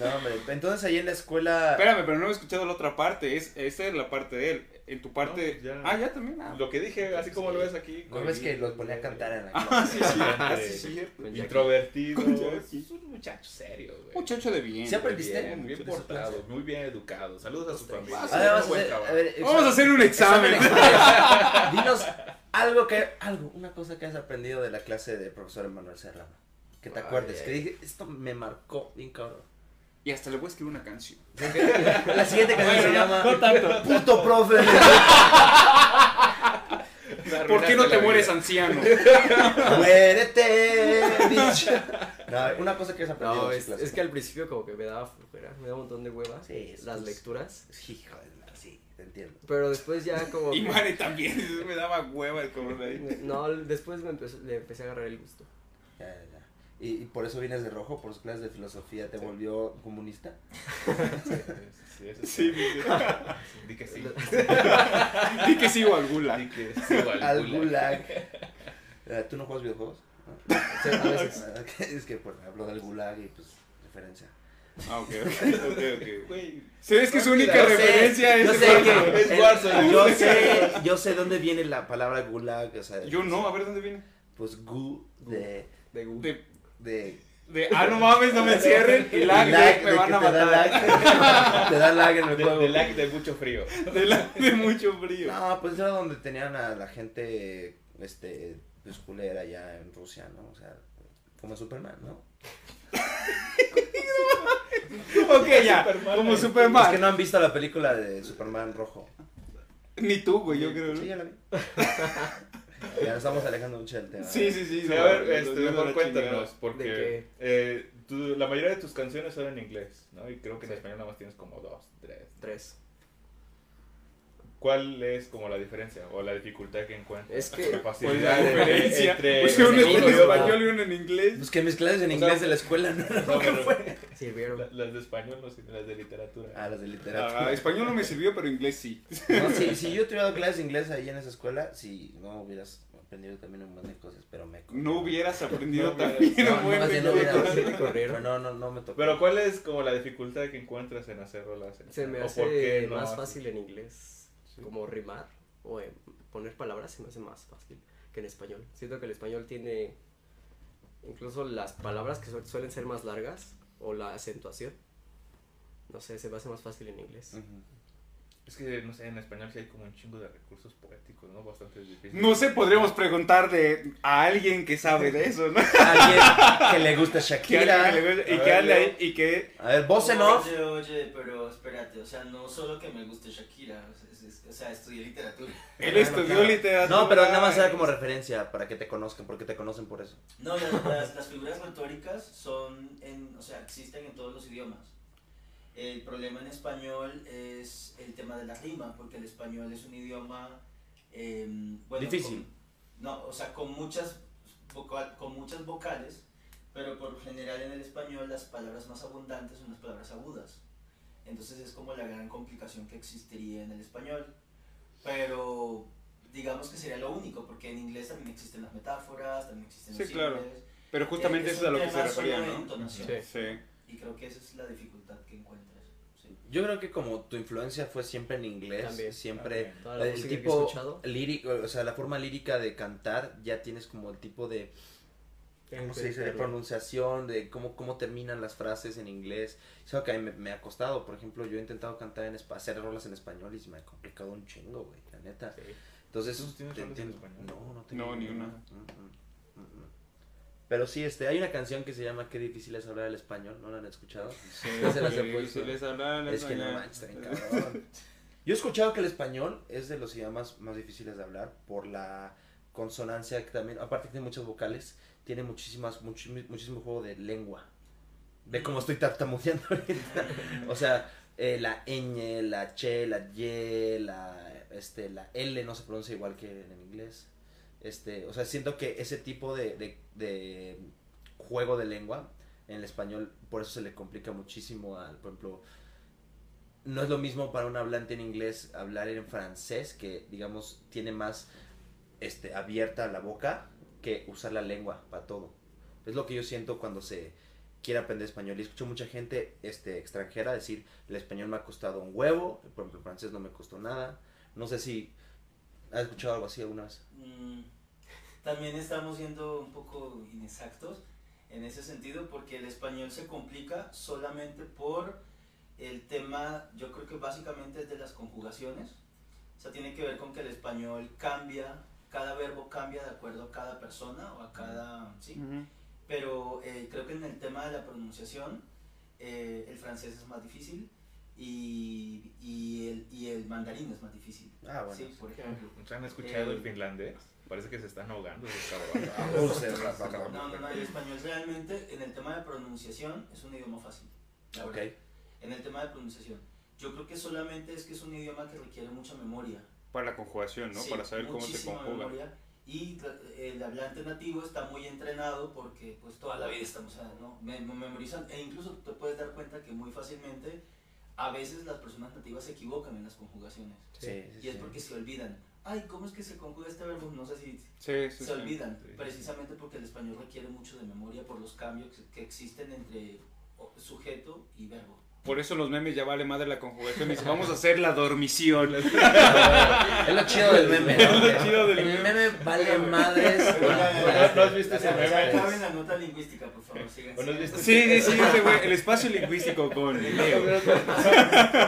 No, hombre, entonces ahí en la escuela... Espérame, pero no he escuchado la otra parte. Es, esa es la parte de él. En tu parte. No, ya. Ah, ya también. Ah, Lo que dije, así como lo ves aquí. ¿No ves que los ponía a cantar en la Ah, clase? sí, sí. Ah, sí, cierto. Con Jackie. Introvertido. Es un muchacho serio, güey. Muchacho de bien. ¿Sí aprendiste? Bien, bien su portado, muy bien educado. Saludos a su familia. Vamos, a Buen ver, Vamos a hacer un examen. express. Dinos algo que, algo, una cosa que has aprendido de la clase de profesor Emanuel Serrano. Que te Ay, acuerdes, que dije, esto me marcó bien cabrón. Y hasta le voy a escribir una canción. La siguiente canción se llama no tanto. Puto profe. ¿Por qué no te mueres vida. anciano? Muérete, bitch. No, una cosa que has aprendido No, es, que al principio como que me daba flojera, me daba un montón de hueva Sí, es- las es- lecturas. Hijo de la- sí, te entiendo. Pero después ya como Y Mane también. Me daba hueva el cabrón ahí. No, después me le empecé a agarrar el gusto. Ya, ya, ya. ¿Y, y por eso vienes de rojo, por sus clases de filosofía, te volvió comunista. Sí, Sí, sí. Di que sí. Di que sigo al gulag. Di que sí, o al Al gulag. gulag. Eh, ¿Tú no juegas videojuegos? Sí, a veces. Es que pues, hablo del gulag y pues referencia. Ah, ok, ok, ok, ok. Güey, ¿Sabes que su única Yo sé, referencia Yo es sé que Es Warzone. yo sé, yo sé dónde viene la palabra gulag, o sea, Yo no, a ver dónde viene. pues gu de De gusto. De, de de, ah, no mames, no me encierren. Y lag, de, lag me de van a te da matar. lag. te da lag en el De, juego. de lag de mucho frío. De lag de mucho frío. No, pues era donde tenían a la gente, este, pues culera ya en Rusia, ¿no? O sea, como Superman, ¿no? Ok, ya, Superman, como eh. Es Superman. que no han visto la película de Superman rojo. Ni tú, güey, yo creo. Sí, ¿no? ya la vi. Ya nos estamos alejando mucho del tema. Sí, sí, sí. Sí, no, a ver, este, mejor cuéntanos, porque ¿De eh, tú- la mayoría de tus canciones son en inglés, ¿no? Y creo que en Sí. español nada más tienes como dos, tres. Tres. ¿Cuál es como la diferencia o la dificultad que encuentras? Es que- la Pues la entre- diferencia. entre Pues está en español y uno en inglés. Pues que mis clases en O sea, inglés de la escuela, ¿no? No, pero Sirvieron. la- las de español no las de literatura. Ah, las de literatura. Ah, español no me sirvió, pero inglés sí. No, si, si yo tuviera clases de inglés ahí en esa escuela, si no hubieras aprendido también un montón de cosas, pero me... No hubieras aprendido No, también no, un buen no no, no, no me tocó. Pero ¿cuál es como la dificultad que encuentras en hacer rolas? Se me hace más fácil en inglés. Sí. Como rimar o en poner palabras se me hace más fácil que en español. Siento que el español tiene incluso las palabras que su- suelen ser más largas o la acentuación. No sé, se me hace más fácil en inglés. Es que, no sé, en español sí hay como un chingo de recursos poéticos, ¿no? Bastante difíciles. No sé, podríamos preguntar de a alguien que sabe de eso, ¿no? Alguien que le gusta Shakira. que le y que ande ahí y que A ver, voz en off. Oye, oye, pero espérate, o sea, no solo que me guste Shakira, o sea, es- es- o sea estudié literatura. él Claro, estudió claro. literatura. No, pero nada más era como referencia para que te conozcan, porque te conocen por eso. No, las, las, las figuras retóricas son, en, o sea, existen en todos los idiomas. El problema en español es el tema de la rima, porque el español es un idioma eh, bueno, Difícil. con- no, o sea, con muchas, vocal- con muchas vocales, pero por general en el español las palabras más abundantes son las palabras agudas. Entonces es como la gran complicación que existiría en el español. Pero digamos que sería lo único, porque en inglés también existen las metáforas, también existen Sí, los claro. Pero justamente Eh, eso es a lo que se refería, ¿no? Sí. Sí. Y creo que esa es la dificultad que encuentras. Sí. Yo creo que como tu influencia fue siempre en inglés, También. siempre También. La el tipo escuchado. lírico, o sea, la forma lírica de cantar, ya tienes como el tipo de, ¿cómo se dice? De pronunciación, de cómo, cómo terminan las frases en inglés. Es algo que a mí me, me ha costado, por ejemplo, yo he intentado cantar en hacer rolas en español y se me ha complicado un chingo, güey, la neta. Sí. Entonces, ¿Tú tienes te rolas en español? No, no tengo No, ni una. Mm, mm, mm, mm. Pero sí, este, hay una canción que se llama Qué difícil es hablar el español, ¿no la han escuchado? Sí, Ya se las he sí, puesto. sí les hablan Es que no español. manches, bien cabrón. Yo he escuchado que el español es de los idiomas más difíciles de hablar por la consonancia que también, aparte que tiene muchas vocales, tiene muchísimas, muchi- muchísimo juego de lengua. Ve cómo estoy tartamudeando ahorita. O sea, eh, la ñ, la che, la y, la, este, la l no se pronuncia igual que en inglés. Este, o sea, siento que ese tipo de, juego de lengua en el español, por eso se le complica muchísimo al, por ejemplo, no es lo mismo para un hablante en inglés hablar en francés, que digamos tiene más este, abierta la boca, que usar la lengua para todo. Es lo que yo siento cuando se quiere aprender español. Y escucho mucha gente este, extranjera decir, el español me ha costado un huevo, por ejemplo, el francés no me costó nada. No sé si has escuchado algo así alguna vez. Mm, también estamos siendo un poco inexactos en ese sentido porque el español se complica solamente por el tema, yo creo que básicamente es de las conjugaciones. O sea, tiene que ver con que el español cambia, cada verbo cambia de acuerdo a cada persona o a cada... ¿sí? Ujú. Pero eh, creo que en el tema de la pronunciación, eh, el francés es más difícil y, y, el, y el mandarín es más difícil. Ah, bueno. Sí, por ejemplo. ¿Han escuchado Eh, el finlandés? Parece que se están ahogando esos cabrones. No, no, no, el español realmente en el tema de pronunciación es un idioma fácil. Ok. En el tema de pronunciación. Yo creo que solamente es que es un idioma que requiere mucha memoria. Para la conjugación, ¿no? Sí, Para saber cómo se conjuga. memoria. Y el hablante nativo está muy entrenado porque pues toda la vida estamos, ¿no? Me, me memorizan e incluso te puedes dar cuenta que muy fácilmente a veces las personas nativas se equivocan en las conjugaciones. Sí, sí, Y es sí. porque se olvidan. Ay, ¿cómo es que se conjuga este verbo? No sé si se olvidan, precisamente porque el español requiere mucho de memoria por los cambios que existen entre sujeto y verbo. Por eso los memes ya vale madre la conjugación. Y dice, vamos a hacer la dormición. Es lo chido del meme, ¿no? Es lo chido del El meme. meme vale madres. ¿No- has visto ese meme? Acaben la nota lingüística, por favor, sigan. ¿O no has visto Sí, sí, sí, ese güey, el espacio lingüístico con Leo.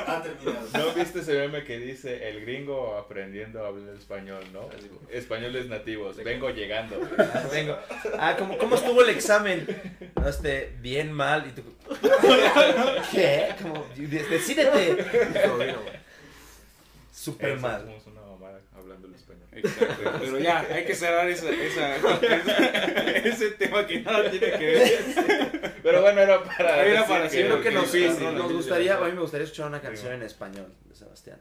Ha terminado. ¿No viste ese meme que dice el gringo aprendiendo a hablar español, no? Güey. Españoles nativos, vengo llegando. Ah, Vengo. Ah, ¿cómo, ¿cómo estuvo el examen? No, este, bien mal. Y tú, ¿qué? Como, de- decídete. Súper Eso, mal. Somos una mamada hablando el español. Exacto, pero ya, hay que cerrar esa, esa, esa- ese tema que nada tiene que ver. Pero bueno, era para. Era decir para decir Creo que nos, difícil. nos gustaría, a mí me gustaría escuchar una canción en español de Sebastián.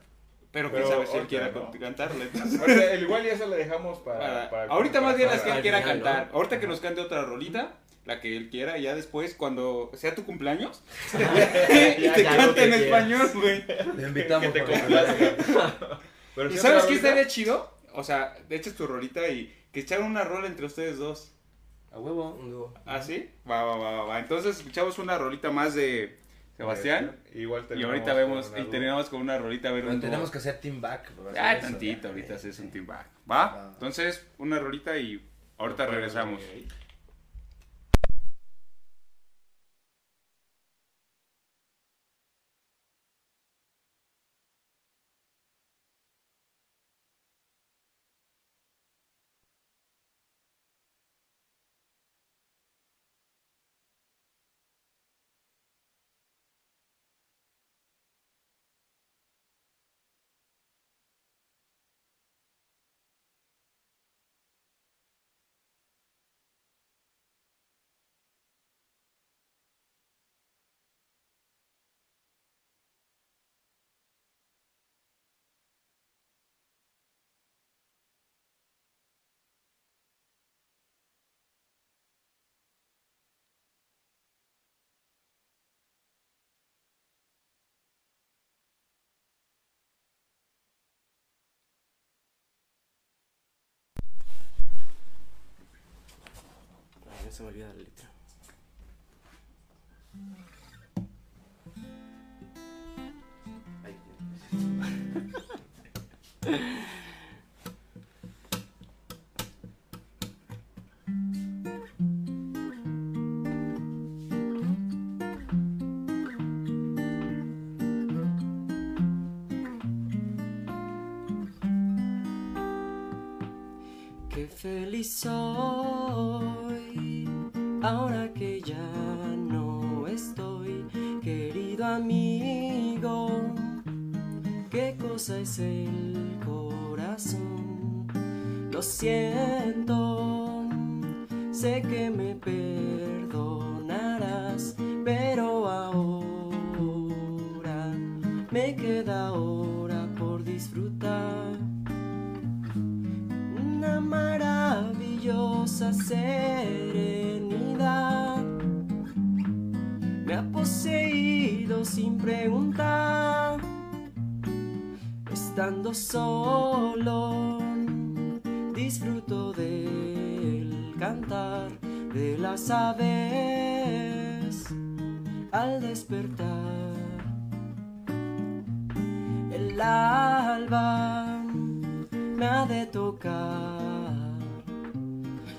Pero Pero quién sabe si él quiera no. cantarle. entonces. Ahorita, igual ya se lo dejamos para. Para- para- ahorita más bien para- las que él quiera cantar. Ahorita que nos cante otra rolita, la que él quiera, y ya después, cuando sea tu cumpleaños, y Ya, te ya, canta en español, güey. Le invitamos. Que te. Pero ¿Y sabes qué estaría chido? O sea, hecho tu rolita y que echaran una rola entre ustedes dos. A huevo. Un dúo. ¿Ah, sí? Va, va, va, va. Entonces escuchamos una rolita más de Sebastián. Igual Y ahorita vemos, y terminamos con una rolita a ver Pero tenemos que hacer team back. bro, Ah, eso. tantito, ahorita haces un team back. ¿Va? Va. Entonces, una rolita y ahorita regresamos. Se Qué feliz soy ahora que ya no estoy, querido amigo. Qué cosa es el corazón. Lo siento, sé que me perdonarás, pero ahora me queda ahora por disfrutar una maravillosa serenidad sin preguntar estando solo disfruto del cantar de las aves al despertar el alba me ha de tocar.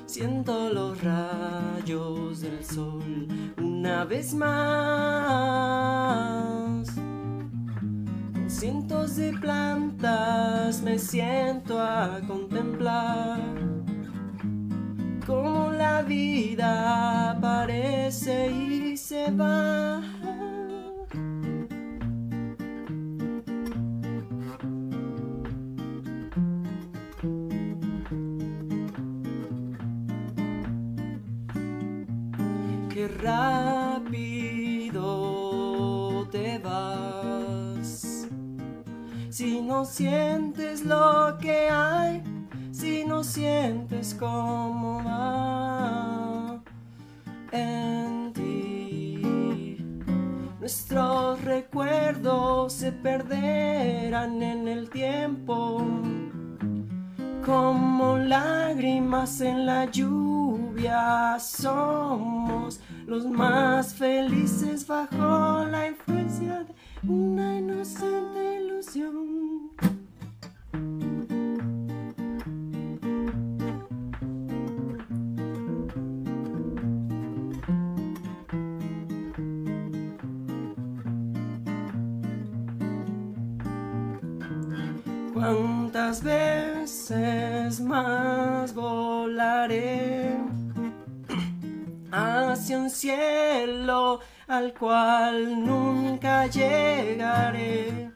Siento los rayos del sol una vez más. Con cientos de plantas me siento a contemplar cómo la vida aparece y se va. No sientes lo que hay, si no sientes cómo va en ti. Nuestros recuerdos se perderán en el tiempo como lágrimas en la lluvia somos los más felices bajo la influencia de una inocente cielo al cual nunca llegaré?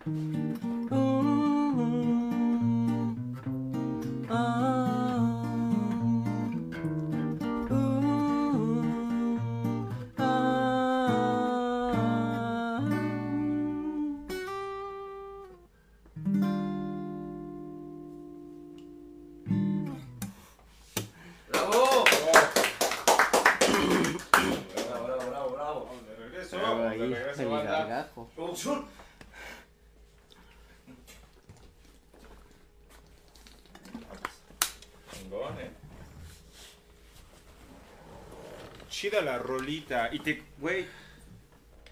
Rolita. Y te, güey,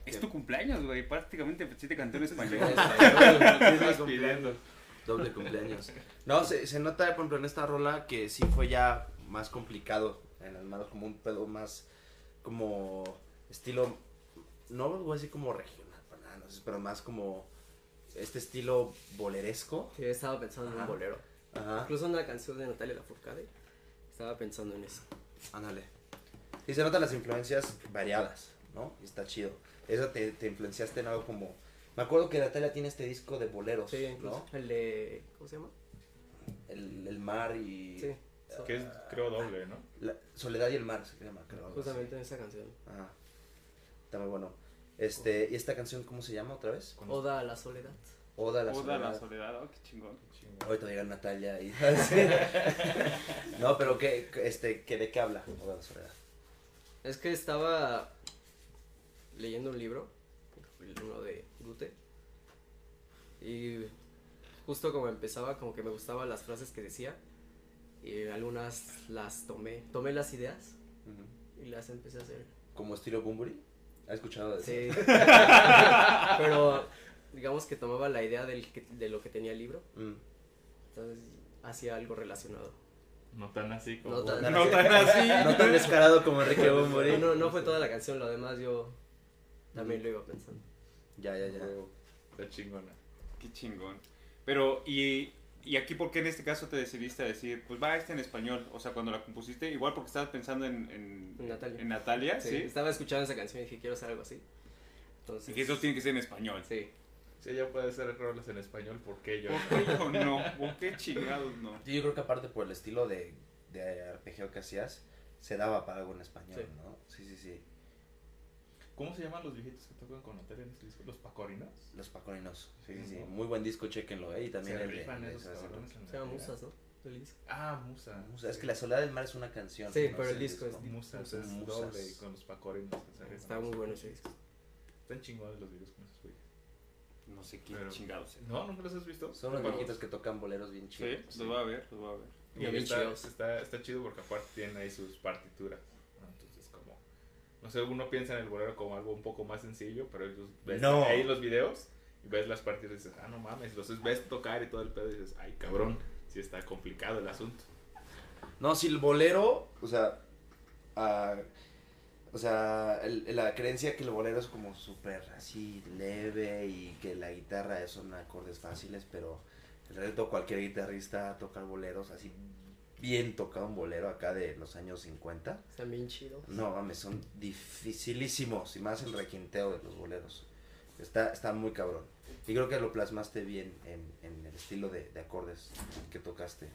es tu cumpleaños, güey. Prácticamente sí te canté en español. Doble cumpleaños. No, se, se nota, por ejemplo, en esta rola que sí fue ya más complicado en las manos, como un pedo más, como estilo, no voy a decir como regional, para nada, no sé, pero más como este estilo boleresco. Sí, estaba pensando en un bolero. Ajá, Incluso una canción de Natalia Lafourcade. Estaba pensando en eso. ándale. Y se notan las influencias variadas, ¿no? Y está chido. Eso te, te influenciaste en algo como... Me acuerdo que Natalia tiene este disco de boleros, Sí, incluso. ¿no? El de. ¿Cómo se llama? El, el mar y... Sí. Que es, creo, doble, ¿no? La- Soledad y el mar se llama, creo. Justamente en esa canción. Ajá. Está muy bueno. Este, ¿y esta canción cómo se llama otra vez? Oda a la soledad. Oda a la Oda soledad. la soledad, oh, qué chingón. Chingón. Ahorita va a llegar Natalia y No, pero ¿qué, qué- este, ¿qué, ¿de qué habla Oda a la soledad? Es que estaba leyendo un libro, uno de Gute, y justo como empezaba, como que me gustaban las frases que decía, y algunas las tomé, tomé las ideas y las empecé a hacer. ¿Como estilo Bumburi? ¿Has escuchado de eso? Sí. Pero digamos que tomaba la idea del que- de lo que tenía el libro, Mm. entonces hacía algo relacionado. No tan así como. No tan- No tan así. No tan descarado como Enrique Bumburi. No, no, fue toda la canción, lo demás yo también lo iba pensando. Ya, ya, ya. Está chingona. Qué chingón. Pero, ¿y, ¿y aquí por qué en este caso te decidiste a decir, pues va este en español? O sea, cuando la compusiste, igual porque estabas pensando en, en, En Natalia. en Natalia, Sí, ¿sí? Estaba escuchando esa canción y dije, quiero hacer algo así. Entonces, Y que eso tiene que ser en español. sí. Si ella puede hacer rolas en español, ¿por qué yo? ¿Por qué yo no? ¿Por qué chingados no? Sí, Yo creo que aparte por el estilo de, de arpegio que hacías, se daba para algo en español, Sí. ¿no? Sí, sí, sí. ¿Cómo se llaman los viejitos que tocan con Natalia en este disco? ¿Los pacorinos? Los Pacorinos. Sí, sí, sí. Muy buen disco, chequenlo, ¿eh? Y también Se el de- rifan de- esos cabrones Se llama. Musas, ¿no? El disco. Ah, Musa. Musa, Es que La Soledad del Mar es una canción. Sí, ¿no? pero el disco es- Musas es Musas. doble y con los pacorinos. Está muy bueno ese disco. Están chingones los videos con esos güeyes. No sé qué Pero- chingados. No, ¿nunca los has visto? Son los Bueno, viejitos que tocan boleros bien Sí, chidos. los voy a ver, los voy a ver. Y Bien está, chidos. está, está chido porque aparte tienen ahí sus partituras. ¿no? Entonces, como. No sé, uno piensa en el bolero como algo un poco más sencillo, pero ellos ves No. ahí los videos y ves las partituras y dices, ah, no mames. Los ves tocar y todo el pedo y dices, ay, cabrón, sí está complicado el asunto. No, si el bolero, o sea, ah, o sea, el- la creencia que el bolero es como súper así leve y que la guitarra son acordes fáciles, pero en realidad cualquier guitarrista toca boleros así bien tocado un bolero acá de los años 50. Están bien chidos. No, mames, son dificilísimos y más el requinteo de los boleros. Está, está muy cabrón. Y creo que lo plasmaste bien en, en el estilo de, de acordes que tocaste.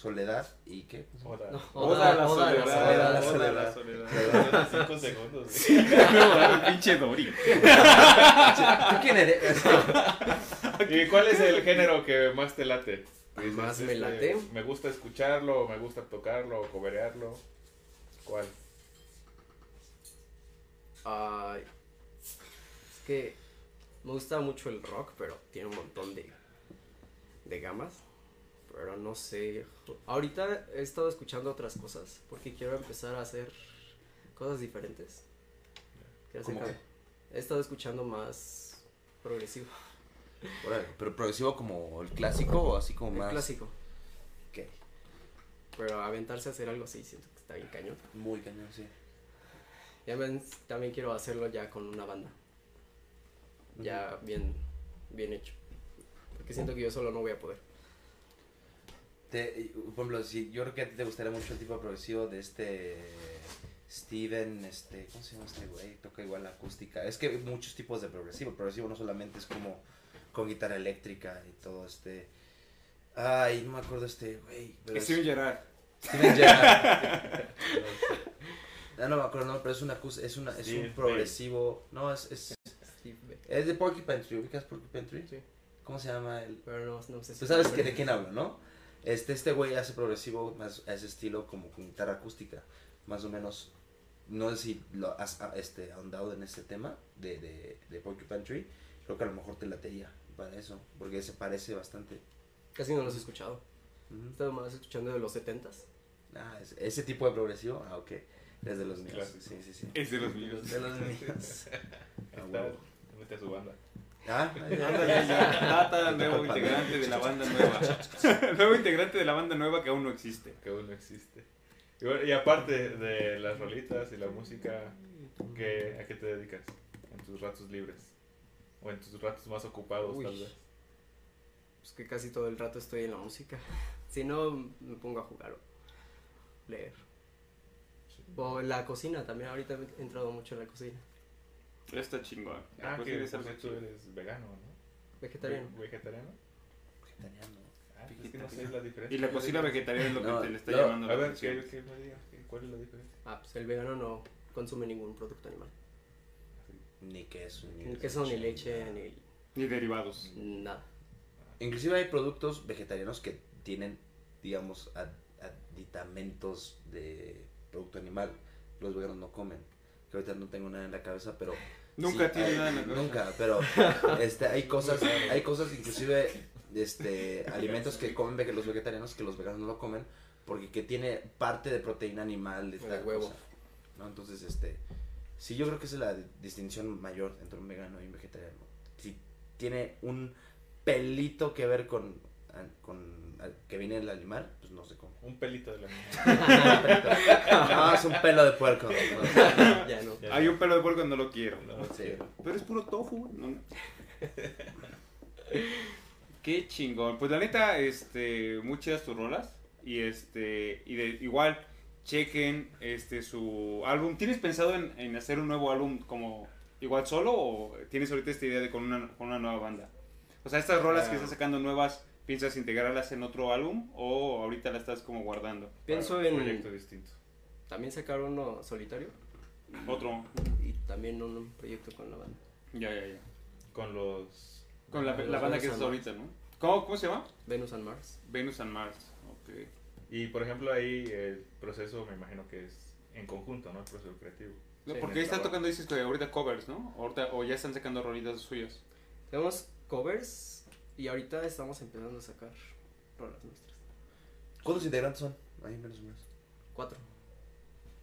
Soledad y qué? Hola. No, Oda Oda la soledad. Oda soledad. la soledad. Cinco segundos. No, pinche Dori. ¿Tú quién eres? ¿Y cuál es el género que más te late? Más me este, late. Me gusta escucharlo, me gusta tocarlo, coberearlo. ¿Cuál? Ay, es que me gusta mucho el rock, pero tiene un montón de, de gamas. Pero no sé. Ahorita he estado escuchando otras cosas porque quiero empezar a hacer cosas diferentes. Quiero hacer ¿Cómo cam- He estado escuchando más progresivo. Pero progresivo como el clásico o así como El más. clásico. Ok. Pero aventarse a hacer algo así siento que está bien cañón. Muy cañón, sí. Y además también quiero hacerlo ya con una banda. Ya bien, bien hecho. Porque siento que yo solo no voy a poder. Te, y, por ejemplo, si, yo creo que a ti te gustaría mucho el tipo progresivo de este Steven, este, ¿cómo se llama este güey? Toca igual la acústica. Es que hay muchos tipos de progresivo. Progresivo no solamente es como con guitarra eléctrica y todo este. Ay, no me acuerdo este güey. es- Steven Gerrard. Steven Gerrard. Ah, no me acuerdo, no, pero es una es una, es Steve un progresivo. No, es, es, es de Porcupine Tree. ¿Ubicas Porcupine Tree? Sí. ¿Cómo se llama el, Pero no, no sé si. Tú sabes que de quién hablo, ¿no? Este, este güey hace progresivo más a ese estilo como con guitarra acústica, más o menos. No sé si lo has ah, este, ahondado en ese tema de, de, de Porcupine Tree. Creo que a lo mejor te latería para eso, porque se parece bastante. Casi no los he escuchado. He Ujú. estado más escuchando de los 70s. Ah, es- ese tipo de progresivo, ah, ok. Es de los míos. Clásico. Sí, sí, sí. Es de los míos. De los míos. Ah, está, mete a su banda. Ah. Tata, nuevo integrante de la banda nueva. nuevo integrante de la banda nueva que aún no existe. que aún no existe. Y, bueno, y aparte de las rolitas y la música, ¿qué, ¿a qué te dedicas en tus ratos libres? O en tus ratos más ocupados, Uy. tal vez. Pues que casi todo el rato estoy en la música. Si no, me pongo a jugar o leer. O en la cocina también. Ahorita he entrado mucho en la cocina. Está chingón. Ah, Pues que chido. eres vegano, ¿no? Vegetariano. Ve- ¿Vegetariano? vegetariano. Ah, es que no sé la diferencia. Y la cocina vegetariana es lo que No, te le está no, llamando A la ver, atención. ¿qué, qué me digas? ¿Qué- ¿Cuál es la diferencia? Ah, pues el vegano no consume ningún producto animal. Ni queso, ni, Ni queso, ni leche, ni Ni derivados. nada. Inclusive hay productos vegetarianos que tienen, digamos, ad- aditamentos de producto animal. Los veganos no comen. Que ahorita no tengo nada en la cabeza, pero... Nunca sí, tiene hay- nada en la cabeza. Nunca, pero este, hay cosas, hay cosas inclusive, este, alimentos que comen los vegetarianos que los veganos no lo comen porque que tiene parte de proteína animal de O de tal huevo. cosa, ¿no? Entonces, este, sí, yo creo que esa es la distinción mayor entre un vegano y un vegetariano. Si tiene un pelito que ver con, con que viene del animal, pues no se come. Un pelito de la niña. No, es un pelo de puerco. ¿no? ya no. Ya Hay no. un pelo de puerco no lo quiero. No, Sí. Pero es puro tofu. Qué chingón. Pues la neta, este, muy chidas tus rolas. Y este, y de, igual, chequen este su álbum. ¿Tienes pensado en, en hacer un nuevo álbum como igual solo o tienes ahorita esta idea de con una, con una nueva banda? O sea, estas rolas que Ah. estás sacando nuevas, ¿piensas integrarlas en otro álbum o ahorita las estás como guardando? Pienso Para un en proyecto distinto. también sacar uno solitario Otro. y también un proyecto con la banda. Ya, ya, ya. Con los. Con la, la banda Venus que estás and ahorita, ¿no? ¿Cómo, ¿Cómo se llama? Venus and Mars. Venus and Mars. Ok. Y por ejemplo, ahí el proceso me imagino que es en conjunto, ¿no? El proceso creativo. No, Sí, porque en están trabajo. tocando, dices que ahorita covers, ¿no? Ahorita, o ya están sacando rolitas suyas. Tenemos covers y ahorita estamos empezando a sacar rolas nuestras. ¿Cuántos integrantes son? Ahí menos o menos. Cuatro.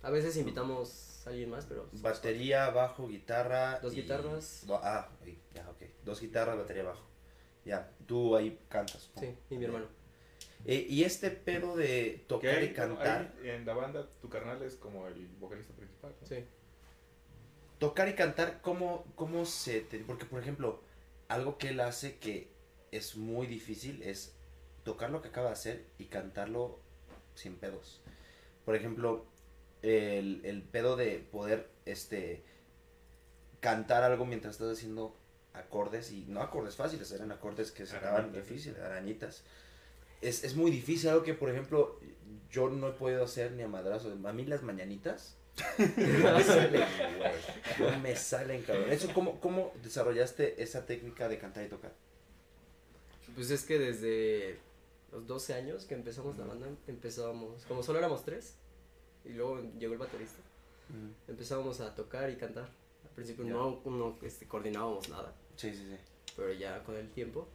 A veces invitamos a alguien más, pero... Batería, bajo, guitarra. Dos y- guitarras. Ah, ahí, ya, ok. Dos guitarras, batería, bajo. Ya, tú ahí cantas. Sí, y mi hermano. Eh, y este pedo de tocar hay, y cantar. en la banda, tu carnal es como el vocalista principal. ¿no? Sí. Tocar y cantar, ¿cómo, cómo se te.? Porque, por ejemplo, algo que él hace que es muy difícil es tocar lo que acaba de hacer y cantarlo sin pedos. Por ejemplo, el, el pedo de poder este cantar algo mientras estás haciendo acordes y no acordes fáciles, eran acordes que se acaban Arañitas. difíciles, arañitas. Es, es muy difícil, algo que por ejemplo yo no he podido hacer ni a madrazo. A mí las mañanitas no me salen, güey. No me salen, cabrón. Eso, ¿cómo, ¿Cómo desarrollaste esa técnica de cantar y tocar? Pues es que desde los 12 años que empezamos la banda, empezábamos, como solo éramos tres, y luego llegó el baterista, empezábamos a tocar y cantar. Al principio Ya. no, no este, coordinábamos nada, Sí, sí, sí. pero ya con el tiempo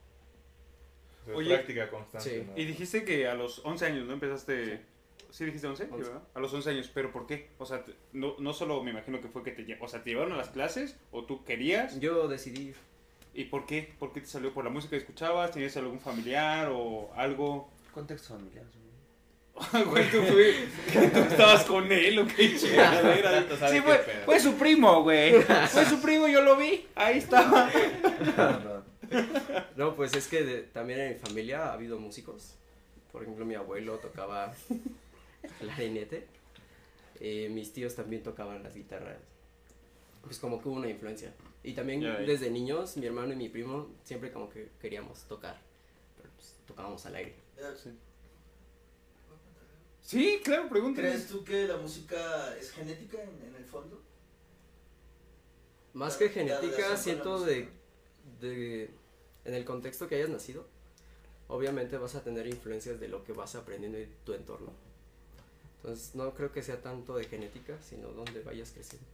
O sea, Oye, práctica constante. sí. ¿no? Y dijiste que a los 11 años, ¿no? Empezaste... Sí, dijiste 11, 11. ¿verdad? A los 11 años, pero ¿por qué? O sea, no, no solo me imagino que fue que te, o sea, te llevaron a las clases o tú querías. Yo decidí. ¿Y por qué? ¿Por qué te salió? ¿Por la música que escuchabas? ¿Tenías algún familiar o algo? Contexto familiar. Güey, tú, fui- tú estabas con él o qué chingadera. Sí, fue, fue su primo, güey. Fue su primo, yo lo vi. Ahí estaba. No, no. No, pues es que de- también en mi familia ha habido músicos. Por ejemplo, mi abuelo tocaba clarinete. Eh, mis tíos también tocaban las guitarras. Pues como que hubo una influencia. Y también ya. desde niños, mi hermano y mi primo siempre como que queríamos tocar. Pero pues tocábamos al aire. Sí, claro, pregúntale. ¿Crees tú que la música es genética en, en el fondo? Más La- que genética, siento de, de... En el contexto que hayas nacido, obviamente vas a tener influencias de lo que vas aprendiendo en tu entorno. Entonces, no creo que sea tanto de genética, sino donde vayas creciendo.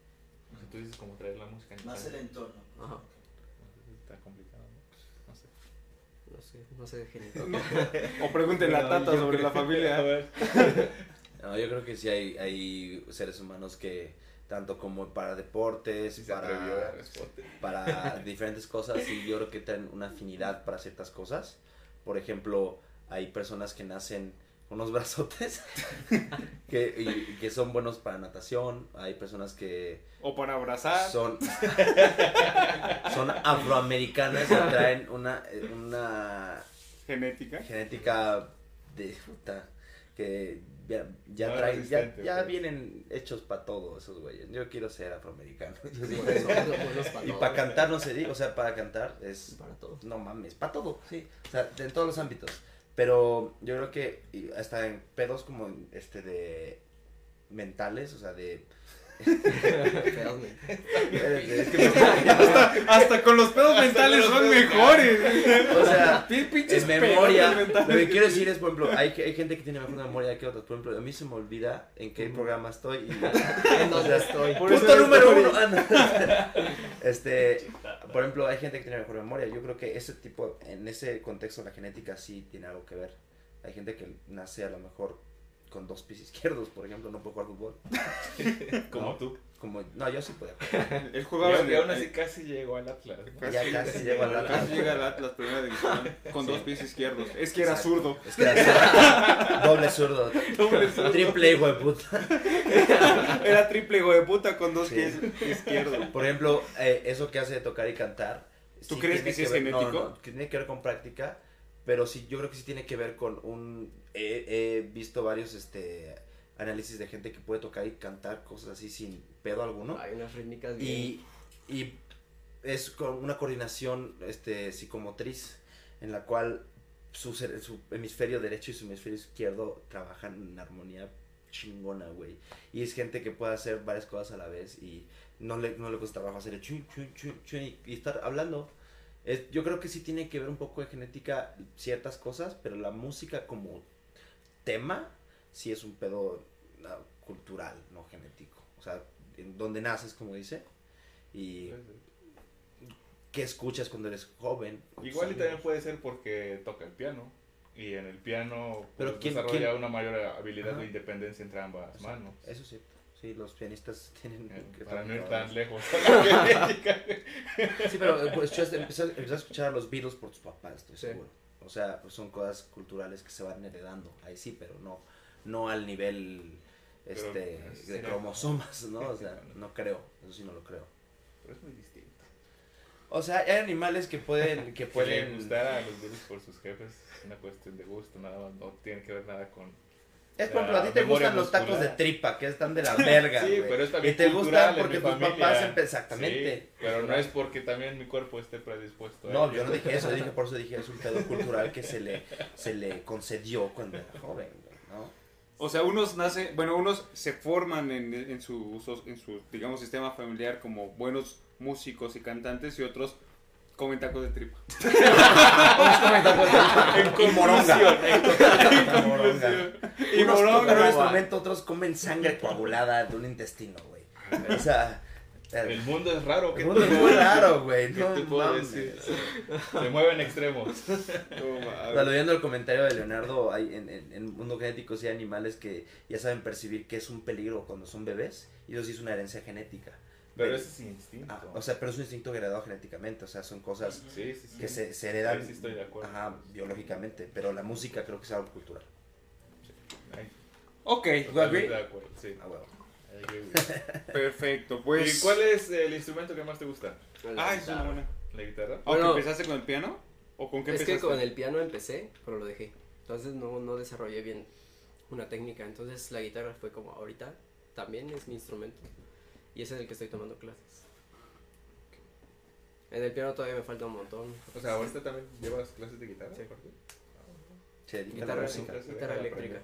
O sea, tú dices como traer la música en Más el entorno. Ajá. Está complicado, ¿no? No sé. No sé, no sé de genética. O pregúntenle a Tata sobre creo- la familia. A ver. No, yo creo que sí hay, hay seres humanos que, tanto como para deportes, para, para diferentes cosas, y yo creo que tienen una afinidad para ciertas cosas. Por ejemplo, hay personas que nacen unos brazotes que, y- que son buenos para natación. Hay personas que O para abrazar. son, son afroamericanas y traen una, una Genética. genética de puta que ya, ya No traen, ya, ya pues. vienen hechos para todo esos güeyes. Yo quiero ser afroamericano. Y para cantar no se diga, o sea, para cantar es Para todo. no mames, para todo, sí, o sea, en todos los ámbitos. Pero yo creo que hasta en pedos como este de mentales, o sea, de Feas, men. es que me- Hasta, hasta con los pedos mentales los son pedos mejores. o sea, Pin- Pinches en memoria, pedos lo mentales. que quiero decir es, por ejemplo, hay, hay gente que tiene mejor memoria que otros. Por ejemplo, a mí se me olvida en qué programa estoy. Y, ¿En dónde estoy? Por Punto número uno. Ah, no. Este, por ejemplo, hay gente que tiene mejor memoria. Yo creo que ese tipo, en ese contexto, la genética sí tiene algo que ver. Hay gente que nace a lo mejor con dos pies izquierdos, por ejemplo, no puede jugar fútbol. Como No. tú. Como, no, yo sí podía jugar. Él jugaba y el- aún así casi llegó al Atlas. ¿no? Ya casi llego al Atlas. Casi llega al Atlas primera división con dos pies izquierdos. Es que era Exacto. zurdo. Es que era doble zurdo. Triple hijo de puta. Era triple hijo de puta con dos Sí. pies izquierdos. Por ejemplo, eh, eso que hace de tocar y cantar. ¿Tú sí crees que sí es ver- no, genético? no, que tiene que ver con práctica, pero sí, yo creo que sí tiene que ver con un... He, he visto varios este análisis de gente que puede tocar y cantar cosas así sin pedo alguno. Hay unas rítmicas bien. Y, y es con una coordinación este, psicomotriz en la cual su, su hemisferio derecho y su hemisferio izquierdo trabajan en armonía chingona, güey. Y es gente que puede hacer varias cosas a la vez y no le, no le cuesta trabajo hacer el chun, chun, chun, chun y, y estar hablando. Es, yo creo que sí tiene que ver un poco de genética ciertas cosas, pero la música como tema sí es un pedo no, cultural, no genético. O sea, en donde naces, como dice, y qué escuchas cuando eres joven. Igual y también puede ser porque toca el piano. Y en el piano Pero pues, ¿quién- desarrolla quién? una mayor habilidad Ajá. de independencia entre ambas manos. Eso sí, sí, los pianistas tienen Eh, que Para no ir tan lejos. Sí, pero pues, empezaste, empezaste a escuchar a los Beatles por tus papás, estoy Sí. seguro. O sea, pues son cosas culturales que se van heredando. Ahí sí, pero no, no al nivel este de cromosomas, ¿no? O sea, no creo, eso sí no lo creo. Pero es muy distinto. O sea, hay animales que pueden, que pueden gustar a los Beatles por sus jefes es una cuestión de gusto, nada más. No tiene que ver nada con. Es por ejemplo, a ti te gustan los tacos de tripa, que están de la verga, Sí, pero es también Y te gustan porque tus familia. papás exactamente. Sí, pero no es porque también mi cuerpo esté predispuesto. a No, yo no dije eso, dije por eso dije es un pedo cultural que se le se le concedió cuando era joven, ¿no? O sea, unos nace, bueno, unos se forman en, en su, en su, digamos, sistema familiar como buenos músicos y cantantes y otros comen tacos de tripa. y moronga. Y moronga. Y Unos moronga, tocan un güey. instrumento, otros comen sangre coagulada de un intestino, güey. O sea, El mundo es raro. ¿qué El mundo es muy raro, güey. ¿Qué No te puedo decir? Se mueven extremos. O sea, leyendo el comentario de Leonardo, hay en, en, en mundo genético sí hay animales que ya saben percibir que es un peligro cuando son bebés y eso sí es una herencia genética. Pero ese es instinto. Ah, o sea, pero es un instinto heredado genéticamente, o sea, son cosas sí, sí, sí. que se, se heredan sí estoy de acuerdo. ajá, biológicamente, pero la música creo que es algo cultural. Ok, totalmente de acuerdo, sí. Ah, you. perfecto. Pues. ¿Y cuál es el instrumento que más te gusta? Ah, es una buena. ¿La guitarra? ¿Aunque Bueno, empezaste con el piano? ¿O con qué Es que empezaste? con el piano empecé, pero lo dejé. Entonces no, no desarrollé bien una técnica. Entonces la guitarra fue como ahorita también es mi instrumento. Y ese es el que estoy tomando clases. En el piano todavía me falta un montón. O sea, ahorita también llevas clases de guitarra. Sí. Guitarra, eléctrica.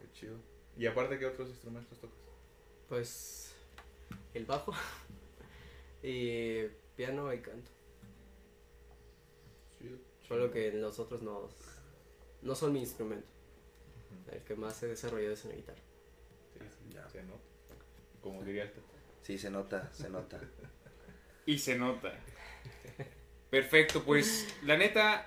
Qué chido. ¿Y aparte qué otros instrumentos tocas? Pues el bajo y piano y canto. Chido. Solo que los otros no, no son mi instrumento. El que más he desarrollado es en la guitarra. Sí, sí, Ya. se nota. Como diría el Tata. Sí, se nota, se nota. Y se nota. Perfecto, pues la neta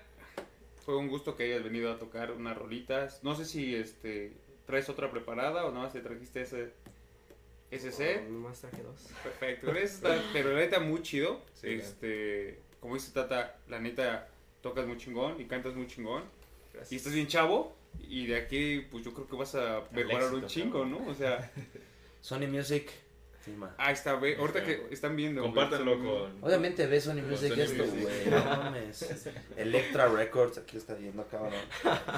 fue un gusto que hayas venido a tocar unas rolitas. No sé si este traes otra preparada o nada más te trajiste ese. Oh, nomás traje dos. Perfecto, está- pero la neta muy chido. Sí, este, como dice Tata, la neta tocas muy chingón y cantas muy chingón. Y Gracias. estás bien chavo y de aquí pues yo creo que vas a mejorar un chingo, ¿no? O sea, Sony Music, ahí está, ve, ahorita que están viendo. Compártanlo con. Obviamente ve Sony Music Sony esto, güey. No mames. Electra Records, aquí lo está viendo, cabrón.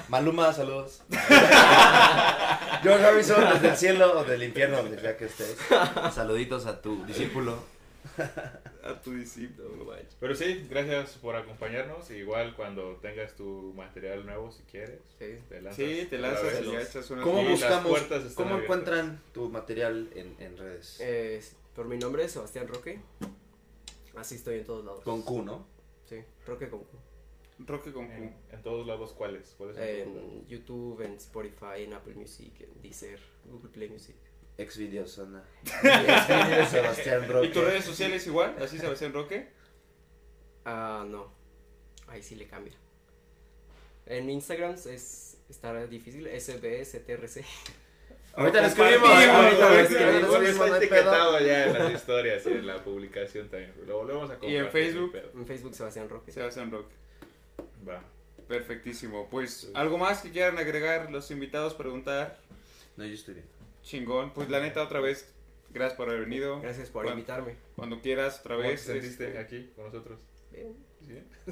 Maluma, saludos. George Harrison, desde el cielo o del infierno, donde sea que estés. Saluditos a tu discípulo. A tu discípulo. Pero sí, gracias por acompañarnos. Igual cuando tengas tu material nuevo, si quieres, Sí. te lanzas. Sí, te lanzas y ya echas unas ¿Cómo buscamos, cómo abiertas. encuentran tu material en, en redes? Eh, por mi nombre, Sebastián Roque. Así estoy en todos lados. Con Q, ¿no? Sí, Roque con Q. Roque con Q. En, en todos lados, ¿cuáles? ¿Cuáles? En YouTube, en Spotify, en Apple Music, en Deezer, Google Play Music. Exvideos, zona. Exvideos, Sebastián Roque. ¿Y tus redes sociales igual? ¿Así Sebastián Roque? Ah, no. Ahí sí le cambia. En Instagram es estará difícil, SBSTRC. Ahorita lo escribimos. Ahorita lo escribimos, está etiquetado ya en las historias y en la publicación también. Lo volvemos a compartir. ¿Y en Facebook? En Facebook Sebastián Roque. Sebastián Roque. Va. Perfectísimo. Pues, ¿algo más que quieran agregar los invitados, preguntar? No, yo estoy bien. Chingón. Pues, la neta, otra vez, gracias por haber venido. Gracias por Cuando- invitarme. Cuando quieras, otra ¿Cómo te vez. sentiste este, aquí con nosotros? Bien. ¿Sí?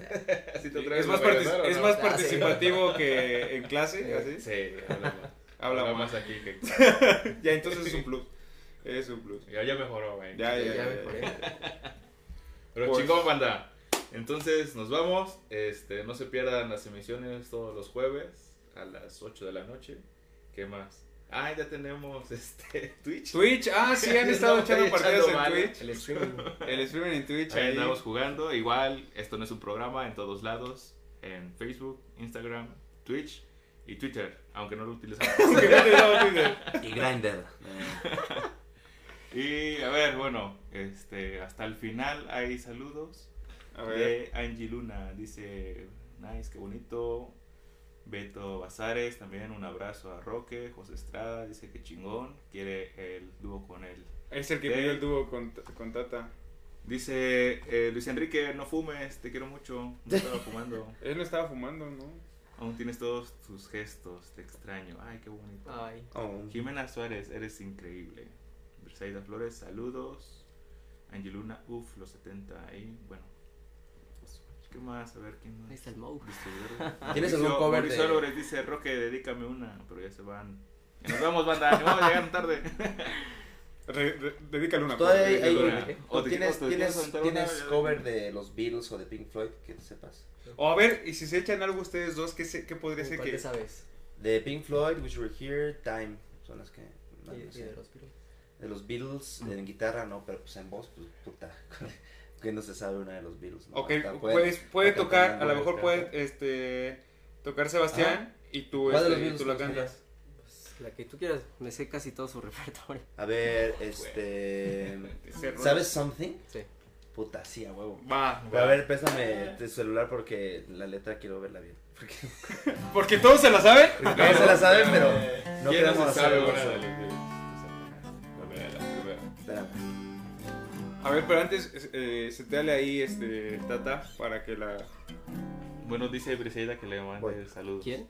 ¿Así te es más, regresar es no? más Ah, sí. participativo que en clase, así. Sí, habla más. Habla Habla más. más aquí que. Ya, entonces es un plus. Es un plus. Ya, ya mejoró, güey. Ya, ya, Ya ya. mejoré. Pero Pues- chingón, banda. Entonces nos vamos. Este, no se pierdan las emisiones todos los jueves a las 8 de la noche. ¿Qué más? Ah, ya tenemos este Twitch. Twitch, ah, sí, han estado No, echando partidas en Twitch. El streaming. El streaming en Twitch. Ahí Ahí. andamos jugando. Igual, esto no es un programa en todos lados. En Facebook, Instagram, Twitch y Twitter. Aunque no lo utilizamos. Y Grindr. y a ver, bueno, este, hasta el final hay saludos. A ver. de Angie Luna. Dice, nice, qué bonito. Beto Bazares, también un abrazo a Roque. José Estrada dice que chingón. Quiere el dúo con él. Es el que pidió el dúo con, con Tata. Dice eh, Luis Enrique, no fumes, te quiero mucho. No estaba fumando. Él no estaba fumando, ¿no? Aún tienes todos tus gestos, te extraño. Ay, qué bonito. Ay. Oh. Jimena Suárez, eres increíble. Bersaida Flores, saludos. Angie Luna, uff, los 70 ahí. Bueno, ¿qué más? A ver, ¿quién más? Ahí está el Mau. Distribuidor. ¿Tienes algún cover Mauricio de- Álvarez dice, Roque, dedícame una, pero ya se van. Ya nos vamos, banda, ni modo, llegaron tarde. Re- re- dedícale una. Todavía hay- hay- una. ¿o ¿Tienes, o tienes, tienes una? cover de los Beatles o de Pink Floyd que sepas? O a ver, y si se echan algo ustedes dos, ¿qué, se- qué podría ser ¿Cuál que.? sabes? De Pink Floyd, Wish You Were Here, Time. Son las que. no, Y, no sé. de los Beatles. De los Beatles, en guitarra no, pero pues en voz, pues puta. que no se sabe una de los Beatles. ¿no? Ok, Hasta puedes, puede hasta tocar, a lo mejor puede este, tocar Sebastián y tú, ¿Cuál de los este, y tú la cantas. Pues, la que tú quieras. Me sé casi todo su repertorio. A ver, este. ¿Sabes something? Sí. Puta, sí, a huevo. Va. A ver, pésame tu celular porque la letra quiero verla bien. Porque Porque todos se la saben. no se la saben, pero no ¿Quién queremos se sabe A ver, pero antes, eh, seteale ahí, este, Tata, para que la... Bueno, dice Briseida que le mande saludos. ¿Quién?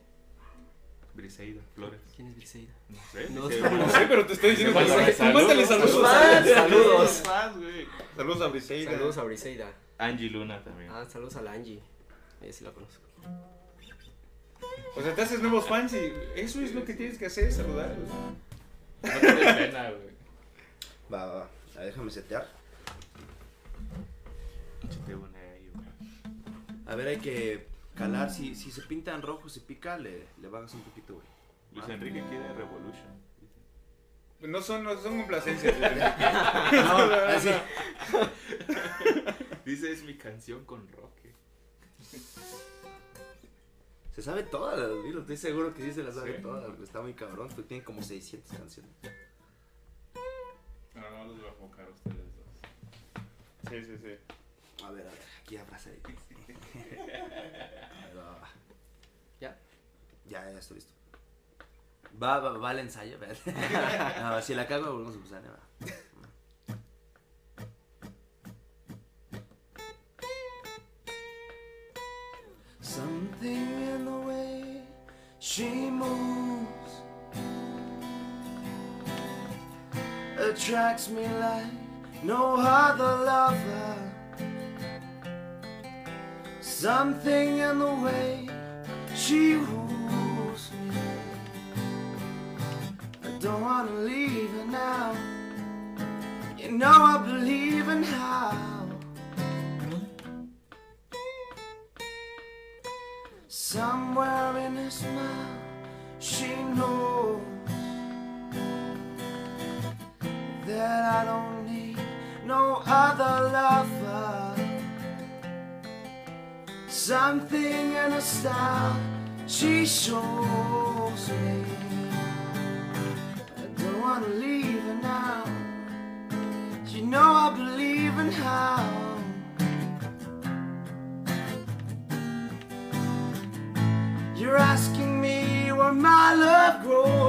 Briseida Flores. ¿Quién es Briseida? No sé. No dice- sé. No sé, pero te estoy diciendo que... Tú saludos. mándale saludos. Saludos. Güey. Saludos a Briseida. Saludos a Briseida. Angie Luna también. Ah, saludos a la Angie. Ella sí la conozco. O sea, te haces nuevos fans y eso es lo que tienes que hacer, saludar. No tienes pena, güey. Va, va, va. A ver, déjame setear. Échate una ahí, güey. A ver, hay que calar. Si, si se pinta en rojo, se pica, le, le bajas un poquito, güey. Luis Enrique quiere Revolution. No son, no son complacencias. No, así. Dice, es mi canción con Roque. Se sabe todas las Beatles, estoy seguro que sí se las sabe Sí. todas. Está muy cabrón, tiene como 600 canciones. No, no los voy a enfocar a ustedes dos. Sí, sí, sí. A ver, a ver, aquí va, va. ¿Ya? Ya, ya estoy listo. Va, va, va el ensayo. No, si la cago, volvemos a empezar. va. Something in the way she moves attracts me like no other lover. Something in the way she woos me. I don't wanna leave her now. You know I believe in how. Somewhere in her smile, she knows that I don't need no other lover. Something in her style she shows me. I don't wanna leave her now. You know I believe in how. You're asking me where my love grows.